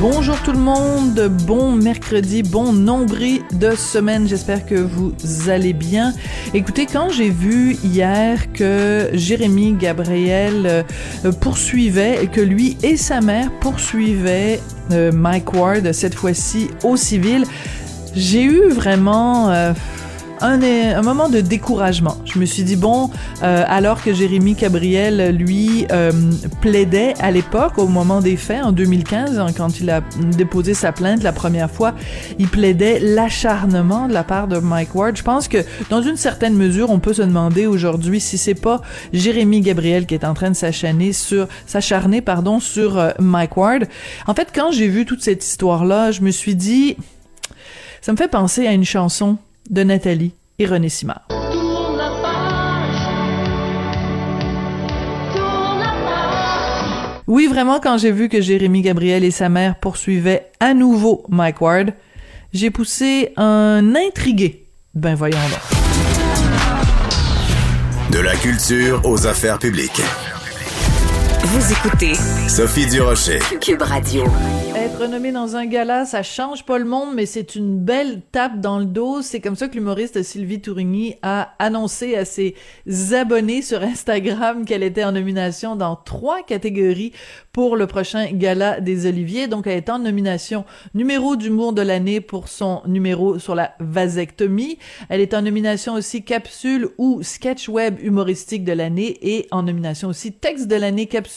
Bonjour tout le monde, bon mercredi, bon nombril de semaine, j'espère que vous allez bien. Écoutez, quand j'ai vu hier que Jérémy Gabriel euh, poursuivait, que lui et sa mère poursuivaient euh, Mike Ward, cette fois-ci au civil, j'ai eu vraiment... Euh, un, moment de découragement. Je me suis dit, bon, euh, alors que Jérémy Gabriel, lui, euh, plaidait à l'époque, au moment des faits, en 2015, hein, quand il a déposé sa plainte la première fois, il plaidait l'acharnement de la part de Mike Ward. Je pense que, dans une certaine mesure, on peut se demander aujourd'hui si c'est pas Jérémy Gabriel qui est en train de s'acharner sur, s'acharner, pardon, sur euh, Mike Ward. En fait, quand j'ai vu toute cette histoire-là, je me suis dit, ça me fait penser à une chanson de Nathalie et René Simard. Oui, vraiment, quand j'ai vu que Jérémy Gabriel et sa mère poursuivaient à nouveau Mike Ward, j'ai poussé un intrigué. Ben voyons donc. De la culture aux affaires publiques. Vous écoutez Sophie Durocher. Cube Radio. Être nommé dans un gala, ça change pas le monde, mais c'est une belle tape dans le dos. C'est comme ça que l'humoriste Sylvie Tourigny a annoncé à ses abonnés sur Instagram qu'elle était en nomination dans trois catégories pour le prochain gala des Oliviers. Donc, elle est en nomination numéro d'humour de l'année pour son numéro sur la vasectomie. Elle est en nomination aussi capsule ou sketch web humoristique de l'année et en nomination aussi texte de l'année capsule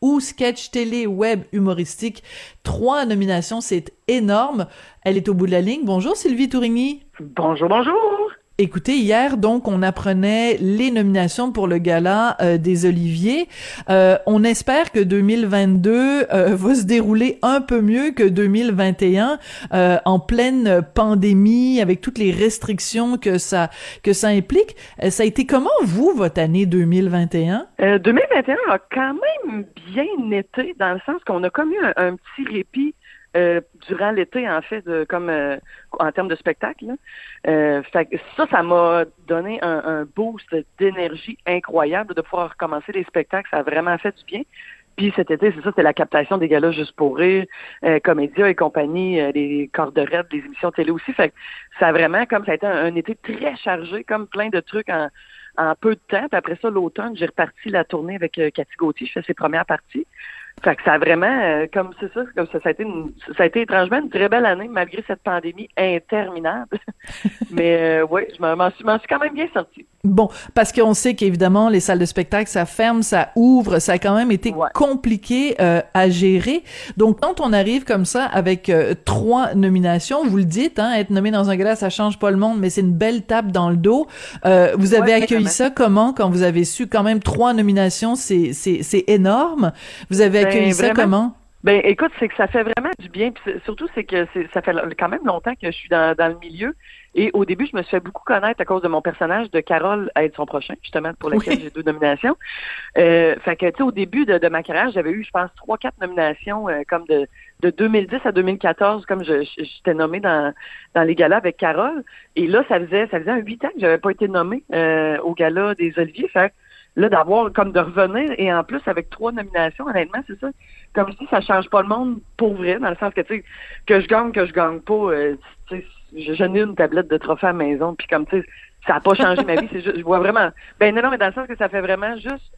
ou sketch télé web humoristique. Trois nominations, c'est énorme. Elle est au bout de la ligne. Bonjour Sylvie Tourigny. Bonjour, bonjour. Écoutez, hier, donc, on apprenait les nominations pour le gala euh, des Oliviers. Euh, on espère que 2022 euh, va se dérouler un peu mieux que 2021, euh, en pleine pandémie, avec toutes les restrictions que ça que ça implique. Ça a été comment, vous, votre année 2021? 2021 a quand même bien été, dans le sens qu'on a comme eu un, un petit répit euh, durant l'été, en fait, de, comme euh, en termes de spectacle. Euh, ça, ça m'a donné un, un boost d'énergie incroyable de pouvoir recommencer les spectacles. Ça a vraiment fait du bien. Puis cet été, c'est ça, c'était la captation des galas juste pour rire, euh, Comédia et compagnie, euh, les cordes de les émissions télé aussi. Fait que ça a vraiment, comme ça a été un, un été très chargé, comme plein de trucs en, en peu de temps. Puis après ça, l'automne, j'ai reparti la tournée avec euh, Cathy Gauthier. Je fais ses premières parties. Fait que ça a vraiment, euh, comme c'est ça, comme ça, ça a été, une, ça a été étrangement une très belle année malgré cette pandémie interminable. Mais euh, oui, je m'en suis, m'en suis quand même bien sortie. Bon, parce qu'on sait qu'évidemment les salles de spectacle ça ferme, ça ouvre, ça a quand même été Ouais. compliqué euh, à gérer. Donc quand on arrive comme ça avec euh, trois nominations, vous le dites, hein, être nommé dans un gala ça change pas le monde, mais c'est une belle tape dans le dos. Euh, vous avez Ouais, accueilli ça comment quand vous avez su quand même trois nominations, c'est c'est c'est énorme. Vous avez Ben, accueilli ça vraiment. comment? Ben écoute, c'est que ça fait vraiment du bien. Puis surtout, c'est que c'est- ça fait quand même longtemps que je suis dans, dans le milieu. Et au début, je me suis fait beaucoup connaître à cause de mon personnage de Carole à être son prochain, justement, pour lequel Oui. j'ai deux nominations. Euh, fait que, tu sais, au début de, de ma carrière, j'avais eu, je pense, trois, quatre nominations, euh, comme de, de 2010 à 2014, comme je, j'étais nommée dans, dans les galas avec Carole. Et là, ça faisait, ça faisait un huit ans que j'avais pas été nommée euh, au gala des Oliviers. Fait que là, d'avoir, comme de revenir, et en plus, avec trois nominations, honnêtement, c'est ça. Comme je dis, ça change pas le monde pour vrai, dans le sens que, tu sais, que je gagne, que je gagne pas, euh, tu sais, je- j'en ai une tablette de trophées à la maison, puis comme, tu sais, ça a pas changé ma vie, c'est juste, je vois vraiment, ben non, non, mais dans le sens que ça fait vraiment juste,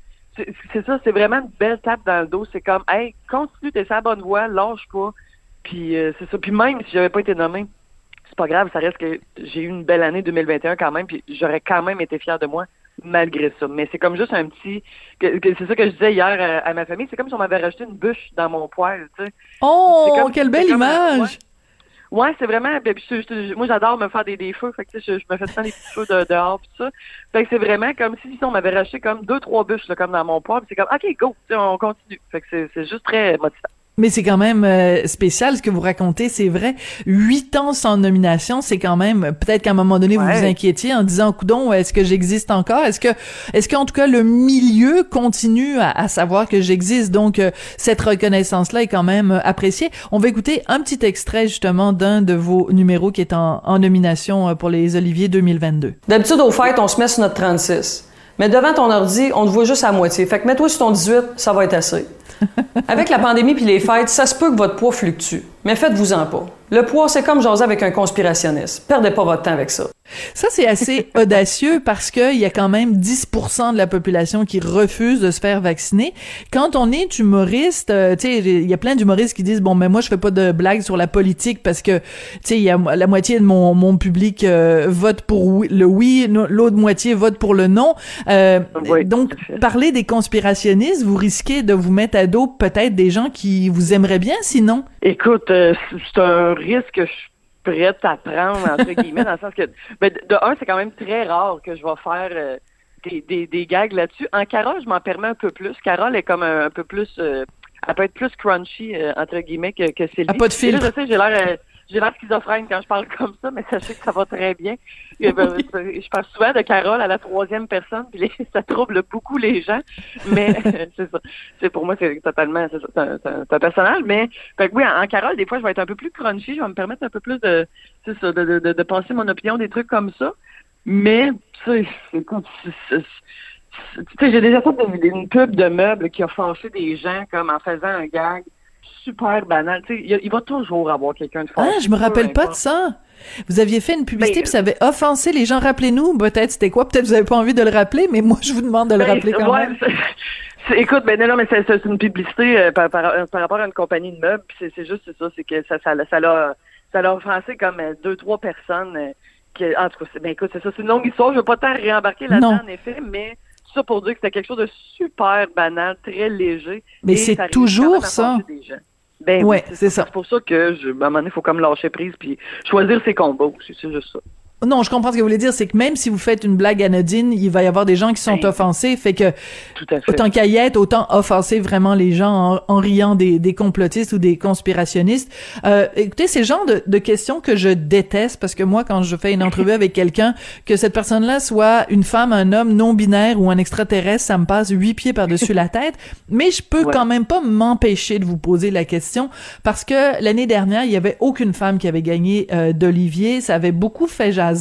c'est ça, c'est vraiment une belle tape dans le dos, c'est comme, hey, continue, t'es sur la bonne voie, lâche pas, puis euh, c'est ça, puis même si j'avais pas été nommé, c'est pas grave, ça reste que j'ai eu une belle année 2021 quand même, puis j'aurais quand même été fier de moi malgré ça. Mais c'est comme juste un petit, que- que- c'est ça que je disais hier à, à ma famille, c'est comme si on m'avait rajouté une bûche dans mon poêle, tu sais. Oh, comme- quelle belle image. Ouais, c'est vraiment. ben, je- moi, j'adore me faire des, des feux. Fait que, je, je me fais temps des petits feux de, dehors pis ça. Fait que c'est vraiment comme si, si on m'avait racheté comme deux, trois bûches là, comme dans mon puis C'est comme OK, go, on continue. Fait que c'est juste très motivant. Mais c'est quand même euh, spécial ce que vous racontez, c'est vrai. Huit ans sans nomination, c'est quand même peut-être qu'à un moment donné vous vous inquiétiez en disant coudon, est-ce que j'existe encore? Est-ce que est-ce qu'en tout cas le milieu continue à, savoir que j'existe? Donc euh, cette reconnaissance là est quand même euh, appréciée. On va écouter un petit extrait justement d'un de vos numéros qui est en, en nomination pour les Oliviers 2022. D'habitude au fait, on se met sur notre 36. Mais devant ton ordi, on te voit juste à moitié. Fait que mets-toi sur ton 18, ça va être assez. Avec la pandémie puis les fêtes, ça se peut que votre poids fluctue. Mais faites-vous-en pas. Le poids, c'est comme jaser avec un conspirationniste. Perdez pas votre temps avec ça. Ça, c'est assez audacieux parce qu'il y a quand même 10% de la population qui refuse de se faire vacciner. Quand on est humoriste, euh, tu sais, il y a plein d'humoristes qui disent, bon, mais moi, je fais pas de blagues sur la politique parce que, tu sais, il y a la moitié de mon, mon public euh, vote pour le oui, l'autre moitié vote pour le non. Euh, donc, parler des conspirationnistes, vous risquez de vous mettre à dos peut-être des gens qui vous aimeraient bien, sinon? Écoute, c'est un risque je prête à prendre, entre guillemets, dans le sens que, ben, de un, c'est quand même très rare que je vais faire euh, des, des, des, gags là-dessus. En Carole, je m'en permets un peu plus. Carole est comme un, peu plus, euh, elle peut être plus crunchy, euh, entre guillemets, que, que Sylvie. Ah, pas de filtre. je sais, j'ai l'air j'ai l'air schizophrène quand je parle comme ça, mais sachez que ça va très bien. Euh, ben, je parle souvent de Carole à la troisième personne, puis ça trouble beaucoup les gens. Mais c'est ça. C'est pour moi, c'est totalement c'est un, personnage. Mais oui, en, Carole, des fois, je vais être un peu plus crunchy, je vais me permettre un peu plus de c'est ça, de, de, de, penser mon opinion, des trucs comme ça. Mais tu sais, j'ai déjà fait une pub de meubles qui a fâché des gens comme en faisant un gag super banal. Il, il va toujours avoir quelqu'un de fort. Ah, je me rappelle pas de ça. Vous aviez fait une publicité, puis ça avait offensé les gens. Rappelez-nous, peut-être c'était quoi? Peut-être vous avez pas envie de le rappeler, mais moi, je vous demande de le ben, rappeler quand même. Écoute, ben non, mais c'est une publicité euh, par, rapport à une compagnie de meubles. C'est juste ça, c'est que ça, ça, ça l'a, ça l'a offensé comme euh, deux, trois personnes. Euh, qui, en tout cas, ben écoute, c'est ça, c'est une longue histoire. Je veux pas tant réembarquer là-dedans, en effet, mais ça pour dire que c'était quelque chose de super banal, très léger. Mais c'est toujours ça. Ben ouais, c'est ça. C'est pour ça que, je, à un moment donné, il faut comme lâcher prise puis choisir ses combats aussi, c'est juste ça. Non, je comprends ce que vous voulez dire, c'est que même si vous faites une blague anodine, il va y avoir des gens qui sont offensés, fait que autant qu'à y être, autant offenser vraiment les gens en, riant des, des, complotistes ou des conspirationnistes. Euh, écoutez, c'est le genre de, de, questions que je déteste parce que moi, quand je fais une entrevue avec quelqu'un, que cette personne-là soit une femme, un homme non binaire ou un extraterrestre, ça me passe huit pieds par-dessus la tête. Mais je peux quand même pas m'empêcher de vous poser la question parce que l'année dernière, il y avait aucune femme qui avait gagné euh, d'Olivier. Ça avait beaucoup fait jaser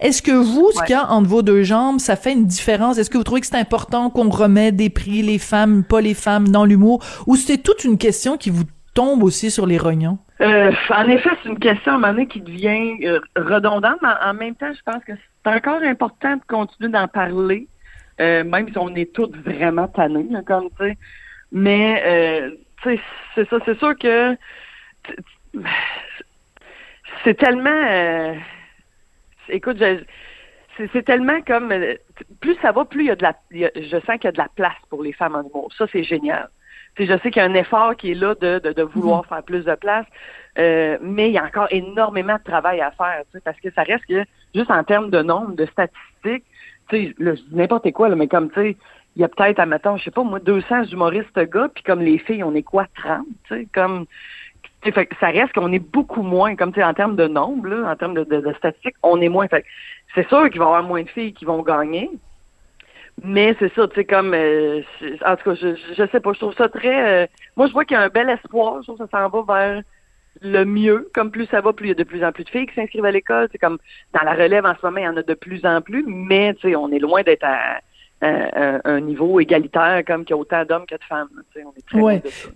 est-ce que vous, ce qu'il y a entre vos deux jambes, ça fait une différence? Est-ce que vous trouvez que c'est important qu'on remet des prix, les femmes, pas les femmes, dans l'humour? Ou c'est toute une question qui vous tombe aussi sur les rognons? Euh, en effet, c'est une question à un moment donné qui devient euh, redondante, mais en même temps, je pense que c'est encore important de continuer d'en parler, euh, même si on est toutes vraiment tannés, comme tu sais. Mais, tu sais, c'est ça, c'est sûr que c'est tellement écoute, c'est tellement comme plus ça va, plus il y a de la je sens qu'il y a de la place pour les femmes en humour. Ça, c'est génial. je sais qu'il y a un effort qui est là de, de, vouloir mm-hmm. faire plus de place, euh, mais il y a encore énormément de travail à faire, parce que ça reste que juste en termes de nombre, de statistiques, tu sais, n'importe quoi, là, mais comme tu sais, il y a peut-être, admettons, je sais pas, moi, 200 humoristes gars, puis comme les filles, on est quoi, 30, tu sais, comme fait, ça reste qu'on est beaucoup moins, comme tu sais, en termes de nombre, là, en termes de, de, statistiques, on est moins. Fait c'est sûr qu'il va y avoir moins de filles qui vont gagner. Mais c'est ça, tu sais, comme euh, en tout cas, je, je sais pas, je trouve ça très euh, moi je vois qu'il y a un bel espoir, je trouve que ça s'en va vers le mieux. Comme plus ça va, plus il y a de plus en plus de filles qui s'inscrivent à l'école. C'est comme dans la relève en ce moment, il y en a de plus en plus, mais tu sais, on est loin d'être à, un niveau égalitaire comme qu'il y a autant d'hommes que de femmes. Tu sais, on est très loin de ça.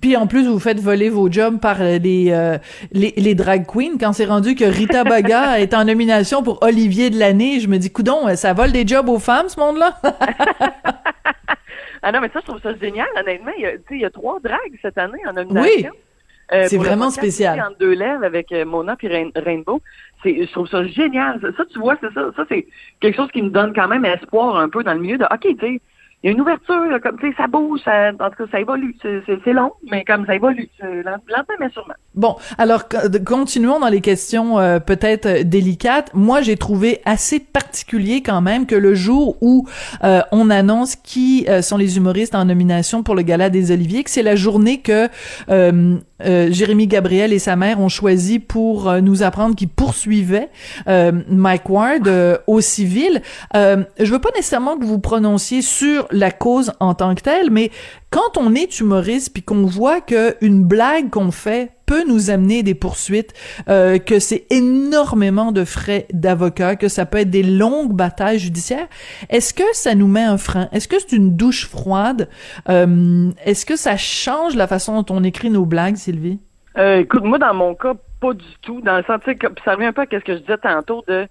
Puis en plus, vous faites voler vos jobs par euh, les, euh, les, les, drag queens. Quand c'est rendu que Rita Baga est en nomination pour Olivier de l'année, je me dis, coudon, ça vole des jobs aux femmes, ce monde-là? ah non, mais ça, je trouve ça génial, honnêtement. Il y a, il y a trois drags cette année en nomination. Oui. Euh, c'est vraiment spécial. En deux lèvres avec Mona puis Rainbow. C'est, je trouve ça génial. Ça, tu vois, c'est ça. Ça, c'est quelque chose qui me donne quand même espoir un peu dans le milieu de, OK, tu sais, il y a une ouverture, là, comme tu sais, ça bouge, ça, en tout cas, ça évolue. C'est- long, mais comme ça évolue, lentement mais sûrement. Bon, alors continuons dans les questions euh, peut-être euh, délicates. Moi, j'ai trouvé assez particulier quand même que le jour où euh, on annonce qui euh, sont les humoristes en nomination pour le Gala des Oliviers, que c'est la journée que euh, euh, Jérémy Gabriel et sa mère ont choisi pour nous apprendre qu'ils poursuivaient Mike Ward au civil. Je veux pas nécessairement que vous prononciez sur la cause en tant que telle, mais quand on est humoriste puis qu'on voit que une blague qu'on fait peut nous amener des poursuites, euh, que c'est énormément de frais d'avocat, que ça peut être des longues batailles judiciaires, est-ce que ça nous met un frein? Est-ce que c'est une douche froide? Euh, est-ce que ça change la façon dont on écrit nos blagues, Sylvie? Euh, écoute, moi, dans mon cas, pas du tout. Dans le sens, que- ça revient un peu à ce que je disais tantôt de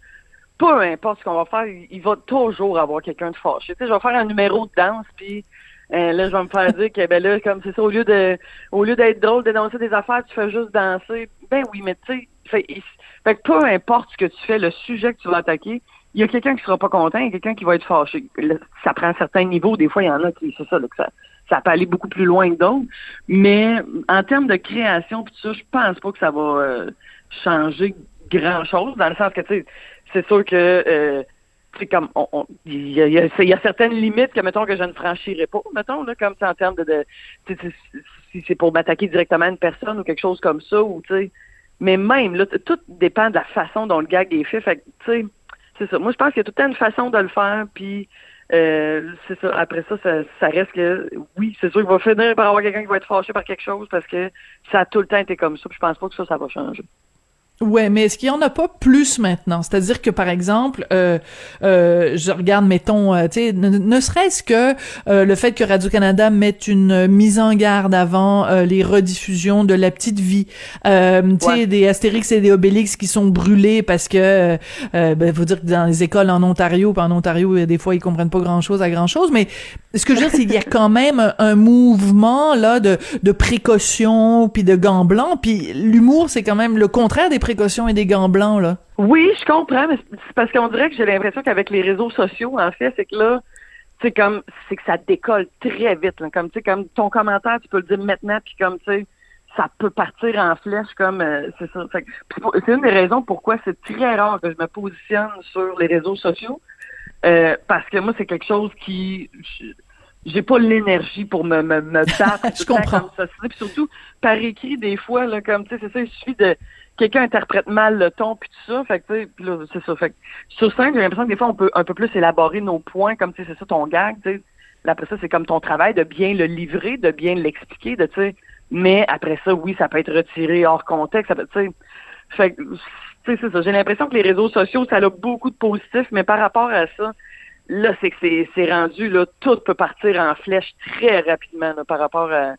peu importe ce qu'on va faire, il va toujours avoir quelqu'un de fâché. Tu sais, je vais faire un numéro de danse, puis euh, là, je vais me faire dire que, ben là, comme c'est ça, au lieu de, au lieu d'être drôle, d'énoncer des affaires, tu fais juste danser. Ben oui, mais tu sais, fait, fait que peu importe ce que tu fais, le sujet que tu vas attaquer, il y a quelqu'un qui sera pas content, il y a quelqu'un qui va être fâché. Ça prend un certain niveau. Des fois, il y en a qui, c'est ça, là, que ça, ça peut aller beaucoup plus loin que d'autres. Mais en termes de création, puis ça, je pense pas que ça va euh, changer grand-chose, dans le sens que, tu sais, c'est sûr que c'est comme il y, a, certaines limites que mettons que je ne franchirais pas mettons là comme en termes de, si- c'est pour m'attaquer directement à une personne ou quelque chose comme ça ou tu sais. Mais même là tout dépend de la façon dont le gag est fait c'est ça. Moi je pense qu'il y a tout le temps une façon de le faire puis euh, c'est ça. Après ça, ça ça reste que oui c'est sûr qu'il va finir par avoir quelqu'un qui va être fâché par quelque chose parce que ça a tout le temps été comme ça puis je pense pas que ça ça va changer Ouais, mais est-ce qu'il y en a pas plus maintenant? C'est-à-dire que, par exemple, euh, euh, je regarde, mettons, euh, tu sais, ne, ne serait-ce que euh, le fait que Radio-Canada mette une mise en garde avant euh, les rediffusions de La Petite Vie, euh, tu sais, Ouais. des Astérix et des Obélix qui sont brûlés parce que, ben, faut dire que dans les écoles en Ontario, puis en Ontario, des fois, ils comprennent pas grand-chose à grand-chose, mais ce que je veux dire, c'est qu'il y a quand même un, mouvement, là, de, de précaution, puis de gants blancs, puis l'humour, c'est quand même le contraire des précautions et des gants blancs, là. Oui, je comprends, mais c'est parce qu'on dirait que j'ai l'impression qu'avec les réseaux sociaux, en fait, c'est que là, c'est comme, c'est que ça décolle très vite. là. Comme, tu sais, comme ton commentaire, tu peux le dire maintenant, puis comme, tu sais, ça peut partir en flèche, comme, euh, c'est ça. C'est une des raisons pourquoi c'est très rare que je me positionne sur les réseaux sociaux, euh, parce que moi, c'est quelque chose qui, j'ai pas l'énergie pour me, me, me battre Je comprends. comme ça. Puis surtout, par écrit, des fois, là, comme, tu sais, c'est ça, il suffit de, quelqu'un interprète mal le ton puis tout ça, fait que tu sais, puis là c'est ça, fait que sur scène, j'ai l'impression que des fois on peut un peu plus élaborer nos points comme tu sais c'est ça ton gag, tu sais. Là, après ça c'est comme ton travail de bien le livrer, de bien l'expliquer, de tu sais. Mais après ça, oui, ça peut être retiré hors contexte, ça peut, tu sais. Fait que tu sais c'est ça, j'ai l'impression que les réseaux sociaux ça a beaucoup de positifs, mais par rapport à ça, là c'est que c'est rendu là tout peut partir en flèche très rapidement là, par rapport à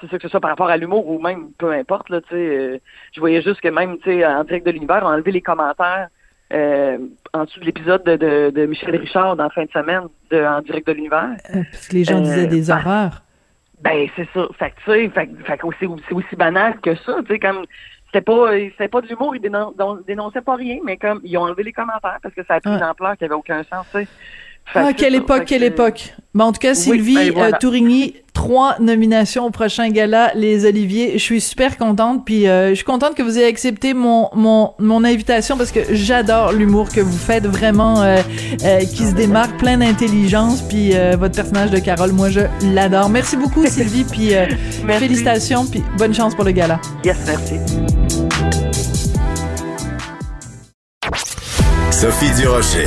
c'est que ce soit par rapport à l'humour ou même peu importe là tu sais euh, je voyais juste que même tu sais en direct de l'univers on a enlevé les commentaires euh, en dessous de l'épisode de, de, de Michel Richard dans la fin de semaine de en direct de l'univers. Euh, Parce que les gens Euh, disaient des par- horreurs. ben c'est ça. Fait que tu sais fait, que- fait c'est aussi, banal que ça tu sais comme c'était pas c'était pas de l'humour ils dénon- dénonçaient pas rien mais comme ils ont enlevé les commentaires parce que ça a pris une ampleur qui avait aucun sens tu sais Ah, que quelle époque, quelle que- époque. Bon, en tout cas, Sylvie ben voilà. euh, Tourigny, trois nominations au prochain gala, les Oliviers. Je suis super contente, puis euh, je suis contente que vous ayez accepté mon mon mon invitation parce que j'adore l'humour que vous faites, vraiment euh, euh, qui se démarque, plein d'intelligence, puis euh, votre personnage de Carole, moi je l'adore. Merci beaucoup Sylvie, puis euh, félicitations, puis bonne chance pour le gala. yes merci Sophie Durocher.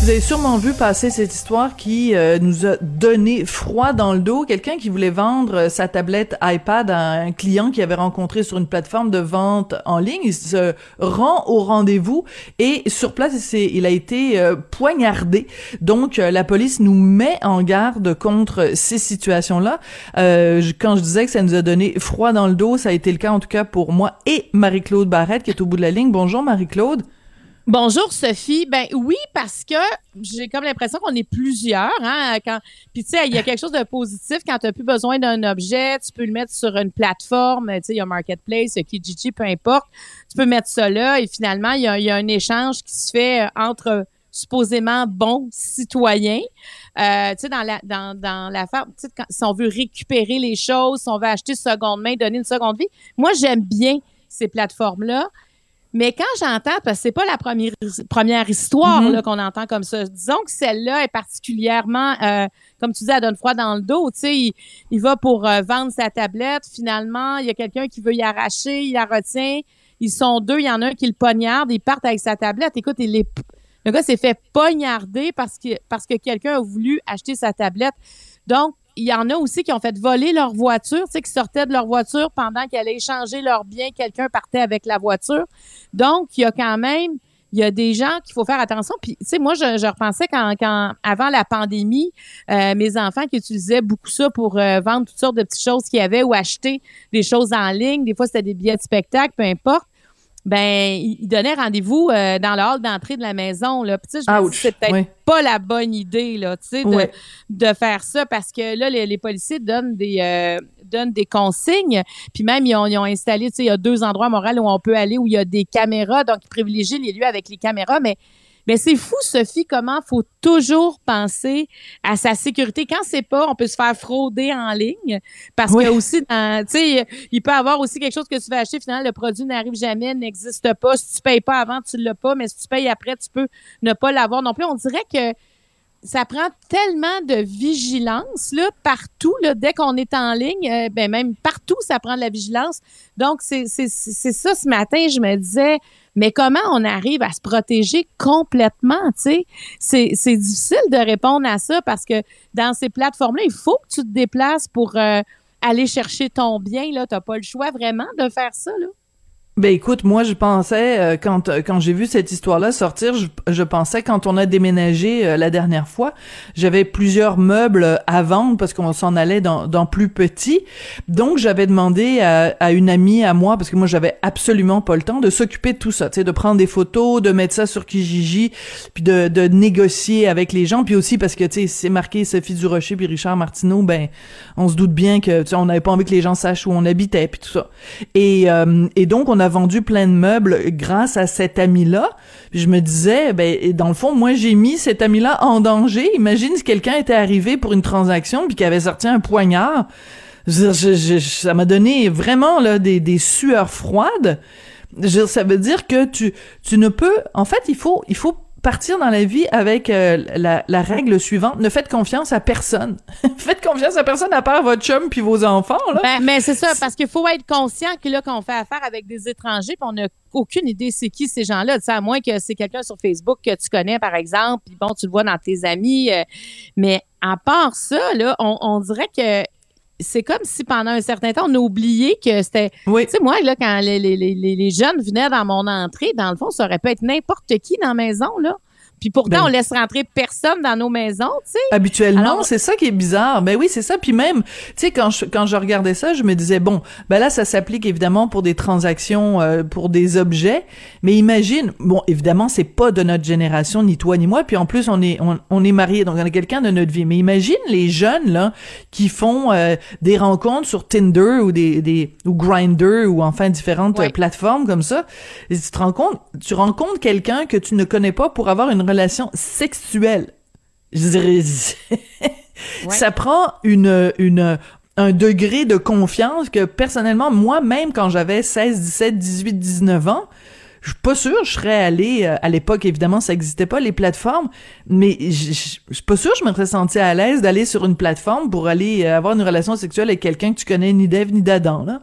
Vous avez sûrement vu passer cette histoire qui euh, nous a donné froid dans le dos. Quelqu'un qui voulait vendre euh, sa tablette iPad à un client qu'il avait rencontré sur une plateforme de vente en ligne. Il se rend au rendez-vous et sur place, il, il a été euh, poignardé. Donc, euh, la police nous met en garde contre ces situations-là. Euh, quand je disais que ça nous a donné froid dans le dos, ça a été le cas en tout cas pour moi et Marie-Claude Barrette qui est au bout de la ligne. Bonjour Marie-Claude. Bonjour Sophie. Ben oui, parce que j'ai comme l'impression qu'on est plusieurs. Hein, quand... Puis tu sais, il y a quelque chose de positif quand tu n'as plus besoin d'un objet, tu peux le mettre sur une plateforme. Tu sais, il y a Marketplace, il y a Kijiji, peu importe. Tu peux mettre ça là et finalement, il y a, y a un échange qui se fait euh, entre supposément bons citoyens. Euh, tu sais, dans la, dans, dans sais, quand- si on veut récupérer les choses, si on veut acheter seconde main, donner une seconde vie. Moi, j'aime bien ces plateformes-là. Mais quand j'entends, parce que c'est pas la première, première histoire Mhm. là, qu'on entend comme ça, disons que celle-là est particulièrement, euh, comme tu dis, elle donne froid dans le dos. Tu sais, il, il va pour euh, vendre sa tablette. Finalement, il y a quelqu'un qui veut y arracher, il la retient. Ils sont deux, il y en a un qui le poignarde, ils partent avec sa tablette. Écoute, il les, le gars s'est fait poignarder parce que, parce que quelqu'un a voulu acheter sa tablette. Donc, il y en a aussi qui ont fait voler leur voiture, qui sortaient de leur voiture pendant qu'ils allaient échanger leurs biens. Quelqu'un partait avec la voiture. Donc, il y a quand même, il y a des gens qu'il faut faire attention. Puis, tu sais, moi, je, repensais quand, avant la pandémie, euh, mes enfants qui utilisaient beaucoup ça pour euh, vendre toutes sortes de petites choses qu'il y avait ou acheter des choses en ligne. Des fois, c'était des billets de spectacle, peu importe. Ben, ils ils donnaient rendez-vous euh, dans le hall d'entrée de la maison. Là. Puis, je me dis, c'est peut-être pas la bonne idée, là, tu sais, de, Ouais. de faire ça parce que là, les, les policiers donnent des euh, donnent des consignes. Puis même, ils ont, ils ont installé, tu sais, il y a deux endroits Montréal où on peut aller où il y a des caméras. Donc, ils privilégient les lieux avec les caméras. Mais, mais c'est fou, Sophie, comment faut toujours penser à sa sécurité. Quand c'est pas, on peut se faire frauder en ligne. Parce Oui. que aussi, tu sais, il peut y avoir aussi quelque chose que tu vas acheter, finalement, le produit n'arrive jamais, n'existe pas. Si tu payes pas avant, tu l'as pas. Mais si tu payes après, tu peux ne pas l'avoir non plus. On dirait que ça prend tellement de vigilance là partout là dès qu'on est en ligne euh, ben même partout ça prend de la vigilance donc c'est ça ce matin je me disais mais comment on arrive à se protéger complètement c'est difficile de répondre à ça parce que dans ces plateformes là il faut que tu te déplaces pour euh, aller chercher ton bien là. T'as pas le choix vraiment de faire ça là Ben écoute, moi je pensais euh, quand euh, quand j'ai vu cette histoire-là sortir, je, je pensais quand on a déménagé euh, la dernière fois, j'avais plusieurs meubles à vendre parce qu'on s'en allait dans, dans plus petit. Donc j'avais demandé à, à une amie à moi parce que moi j'avais absolument pas le temps de s'occuper de tout ça, tu sais, de prendre des photos, de mettre ça sur Kijiji, puis de, de négocier avec les gens, puis aussi parce que tu sais c'est marqué Sophie Durocher puis Richard Martineau, ben on se doute bien que tu sais, on n'avait pas envie que les gens sachent où on habitait puis tout ça. Et euh, et donc on a vendu plein de meubles grâce à cet ami-là. Je me disais ben dans le fond moi j'ai mis cet ami-là en danger. Imagine si quelqu'un était arrivé pour une transaction puis qu'il avait sorti un poignard. Ça m'a donné vraiment des, sueurs froides. Ça veut dire que tu tu ne peux en fait il faut il faut partir dans la vie avec euh, la, la règle suivante ne faites confiance à personne faites confiance à personne à part votre chum puis vos enfants là Ben, mais c'est ça, parce qu'il faut être conscient que là, qu'on fait affaire avec des étrangers, puis on n'a aucune idée c'est qui ces gens-là. À moins que c'est quelqu'un sur Facebook que tu connais, par exemple, puis bon, tu le vois dans tes amis. euh, mais à part ça, là, on, on dirait que c'est comme si pendant un certain temps, on a oublié que c'était. oui Tu sais, moi, là, quand les, les, les, les jeunes venaient dans mon entrée, dans le fond, ça aurait pu être n'importe qui dans la maison, là. Puis pourtant, Ben. on laisse rentrer personne dans nos maisons, tu sais. Habituellement, Alors- c'est ça qui est bizarre. Ben oui, c'est ça. Puis même, tu sais, quand je, quand je regardais ça, je me disais, bon, ben là, ça s'applique évidemment pour des transactions, euh, pour des objets. Mais imagine, bon, évidemment, c'est pas de notre génération, ni toi, ni moi. Puis en plus, on est, on, on est mariés, donc on a quelqu'un de notre vie. Mais imagine les jeunes, là, qui font euh, des rencontres sur Tinder ou des, des ou Grindr ou enfin différentes Ouais. euh, plateformes comme ça. Et tu te rends compte, tu rencontres quelqu'un que tu ne connais pas pour avoir une relation sexuelle. Je dirais, ça prend une, une, un degré de confiance que personnellement, moi-même, quand j'avais 16, 17, 18, 19 ans, je suis pas sûre je serais allé euh, à l'époque évidemment ça existait pas les plateformes mais je suis pas sûre je me serais senti à l'aise d'aller sur une plateforme pour aller euh, avoir une relation sexuelle avec quelqu'un que tu connais ni d'Ève ni d'Adam là.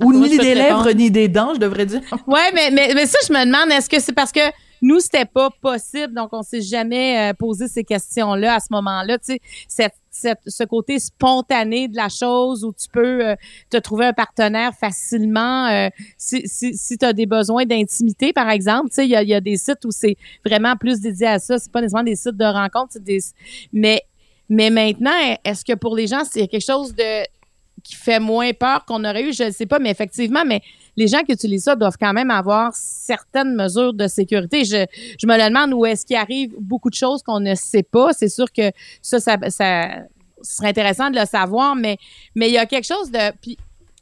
Ou moi, ni des lèvres ni des dents je devrais dire. Ouais, mais, mais, mais ça, je me demande, est-ce que c'est parce que nous, c'était pas possible, donc on s'est jamais euh, posé ces questions-là à ce moment-là. Tu sais, cette, cette- ce côté spontané de la chose où tu peux euh, te trouver un partenaire facilement euh, si, si, si tu as des besoins d'intimité, par exemple. Tu sais, il y a, y a des sites où c'est vraiment plus dédié à ça. C'est pas nécessairement des sites de rencontres, des... Mais, mais maintenant, est-ce que pour les gens, c'est quelque chose de qui fait moins peur qu'on aurait eu, je ne sais pas, mais effectivement, mais les gens qui utilisent ça doivent quand même avoir certaines mesures de sécurité. Je, je me le demande où est-ce qu'il arrive beaucoup de choses qu'on ne sait pas. C'est sûr que ça, ça, ça serait intéressant de le savoir, mais mais il y a quelque chose de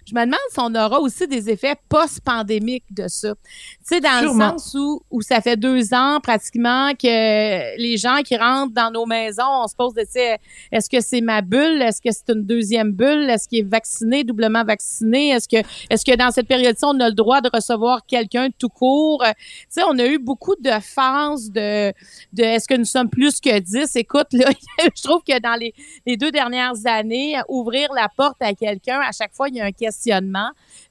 je me demande si on aura aussi des effets post-pandémiques de ça. Tu sais, dans Sûrement. le sens où, où ça fait deux ans pratiquement que les gens qui rentrent dans nos maisons, on se pose de, tu sais, est-ce que c'est ma bulle? Est-ce que c'est une deuxième bulle? Est-ce qu'il est vacciné, doublement vacciné? Est-ce que, est-ce que dans cette période-ci, on a le droit de recevoir quelqu'un tout court? Euh, Tu sais, on a eu beaucoup de phases de, de est-ce que nous sommes plus que 10? Écoute, là, je trouve que dans les, les deux dernières années, ouvrir la porte à quelqu'un, à chaque fois, il y a un questionnement.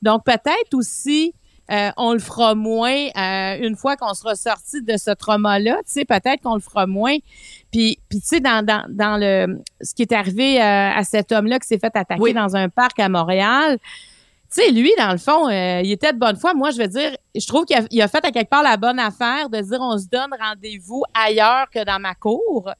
Donc, peut-être aussi, euh, on le fera moins euh, une fois qu'on sera sorti de ce trauma-là. Tu sais, peut-être qu'on le fera moins. Puis, puis tu sais, dans, dans, dans le ce qui est arrivé euh, à cet homme-là qui s'est fait attaquer Oui. dans un parc à Montréal, tu sais, lui, dans le fond, il était de bonne foi. Moi, je veux dire, je trouve qu'il a, il a fait à quelque part la bonne affaire de dire on se donne rendez-vous ailleurs que dans ma cour.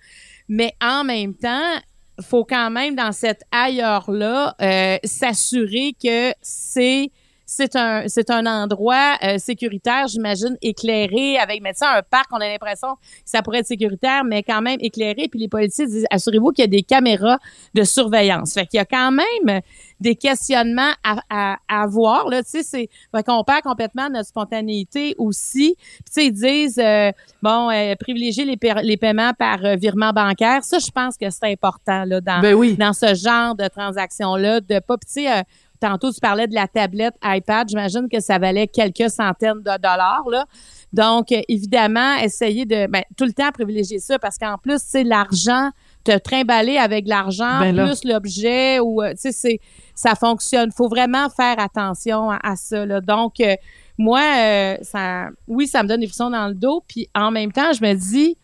Mais en même temps, faut quand même, dans cet ailleurs-là, euh, s'assurer que c'est c'est un c'est un endroit euh, sécuritaire, j'imagine, éclairé avec mais sais, un parc, on a l'impression que ça pourrait être sécuritaire, mais quand même éclairé. Puis les policiers disent assurez-vous qu'il y a des caméras de surveillance. Fait qu'il y a quand même des questionnements à, à, à voir. Là, tu sais, c'est fait qu'on perd complètement notre spontanéité aussi. Puis tu sais, ils disent euh, bon, euh, privilégier les, pa- les paiements par euh, virement bancaire. Ça, je pense que c'est important là dans Ben oui. dans ce genre de transaction-là, de pas, puis tu sais, euh, tantôt tu parlais de la tablette iPad, j'imagine que ça valait quelques centaines de dollars, là. Donc, évidemment, essayer de, ben, tout le temps privilégier ça parce qu'en plus, c'est l'argent, te trimballer avec l'argent, Ben plus l'objet, ou, euh, tu sais, c'est, ça fonctionne. faut vraiment faire attention à, à ça, là. Donc, euh, moi, euh, ça, oui, ça me donne des frissons dans le dos, puis en même temps, je me dis,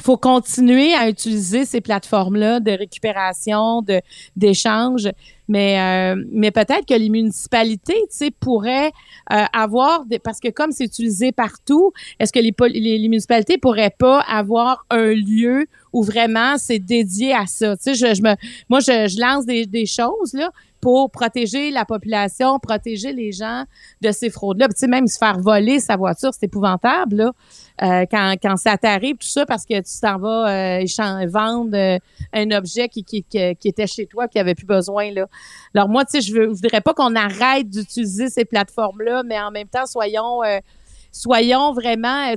faut continuer à utiliser ces plateformes-là de récupération, de d'échange, mais euh, mais peut-être que les municipalités, tu sais, pourraient euh, avoir des, parce que comme c'est utilisé partout, est-ce que les, les les municipalités pourraient pas avoir un lieu où vraiment c'est dédié à ça? Tu sais, je, je me moi je, je lance des, des choses là pour protéger la population, protéger les gens de ces fraudes-là. Tu sais, même se faire voler sa voiture, c'est épouvantable, là. Euh, quand, quand ça t'arrive, tout ça, parce que tu t'en vas euh, vendre euh, un objet qui, qui, qui était chez toi, qui avait plus besoin, là. Alors, moi, tu sais, je, je voudrais pas qu'on arrête d'utiliser ces plateformes-là, mais en même temps, soyons, euh, vraiment, euh,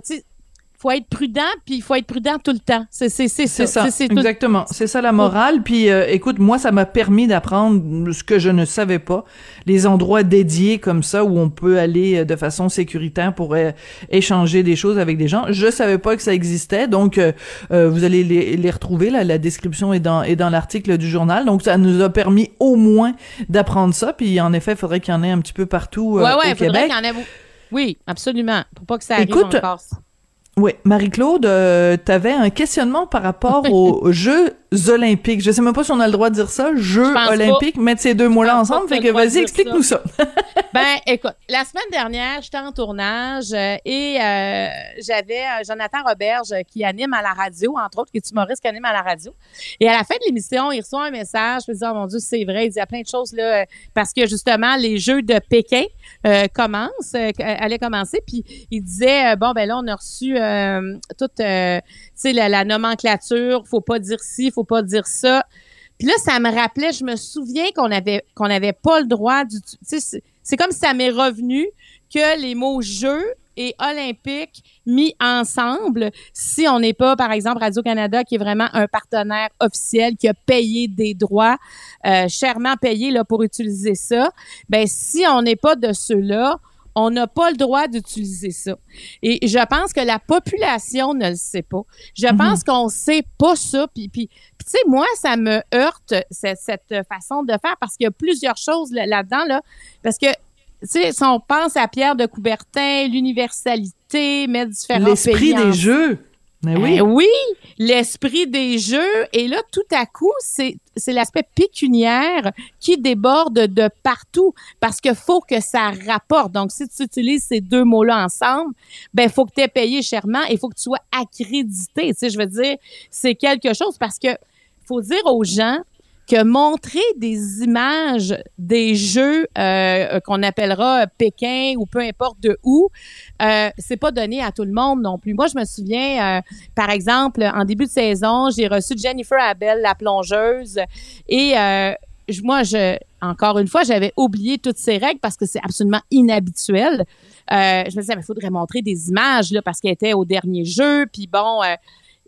faut être prudent, puis il faut être prudent tout le temps. C'est c'est c'est ça. ça, C'est- c'est tout- exactement. C'est ça la morale. Puis, euh, écoute, moi, ça m'a permis d'apprendre ce que je ne savais pas. Les endroits dédiés comme ça où on peut aller euh, de façon sécuritaire pour euh, échanger des choses avec des gens. Je savais pas que ça existait. Donc, euh, euh, vous allez les, les retrouver. Là, la description est dans, est dans l'article du journal. Donc, ça nous a permis au moins d'apprendre ça. Puis, en effet, il faudrait qu'il y en ait un petit peu partout ouais, ouais, au faudrait Québec. qu'il y en ait. Oui, absolument. Pour pas que ça arrive Écoute, encore. Oui, Marie-Claude, euh, t'avais un questionnement par rapport aux Jeux olympiques. Je sais même pas si on a le droit de dire ça, Jeux pense olympiques, mettre ces deux mots-là ensemble. Fait que vas-y, explique-nous ça. Ben, écoute, la semaine dernière, j'étais en tournage euh, et euh, j'avais euh, Jonathan Roberge qui anime à la radio, entre autres, qui est humoriste qui anime à la radio. Et à la fin de l'émission, il reçoit un message, je me dis, oh mon Dieu, c'est vrai, il dit il y a plein de choses là, parce que justement, les Jeux de Pékin commencent, allaient commencer, puis il disait, bon, ben là, on a reçu euh, toute, euh, sais, la, la nomenclature, faut pas dire ci, faut pas dire ça. Puis là, ça me rappelait, je me souviens qu'on avait qu'on n'avait pas le droit du. C'est- comme si ça m'est revenu que les mots jeux et olympique mis ensemble, si on n'est pas, par exemple, Radio-Canada, qui est vraiment un partenaire officiel, qui a payé des droits, euh, chèrement payé pour utiliser ça, ben si on n'est pas de ceux-là, on n'a pas le droit d'utiliser ça. Et je pense que la population ne le sait pas. Je pense qu'on sait pas ça. Puis, puis, tu sais, moi, ça me heurte cette, cette façon de faire parce qu'il y a plusieurs choses là- là-dedans. Là, parce que, tu sais, si on pense à Pierre de Coubertin, l'universalité, mettre différents L'esprit en- des Jeux. Mais oui. eh oui, l'esprit des jeux. Et là, tout à coup, c'est c'est l'aspect pécuniaire qui déborde de partout parce que faut que ça rapporte. Donc, si tu utilises ces deux mots-là ensemble, ben faut que tu aies payé chèrement et faut que tu sois accrédité. Tu sais, je veux dire, c'est quelque chose parce que faut dire aux gens que montrer des images des jeux euh, qu'on appellera Pékin ou peu importe de où, euh, c'est pas donné à tout le monde non plus. Moi, je me souviens, euh, par exemple, en début de saison, j'ai reçu Jennifer Abel, la plongeuse, et euh, moi, je, encore une fois, j'avais oublié toutes ces règles parce que c'est absolument inhabituel. Euh, je me disais, il faudrait montrer des images là parce qu'elle était au dernier jeu, puis bon.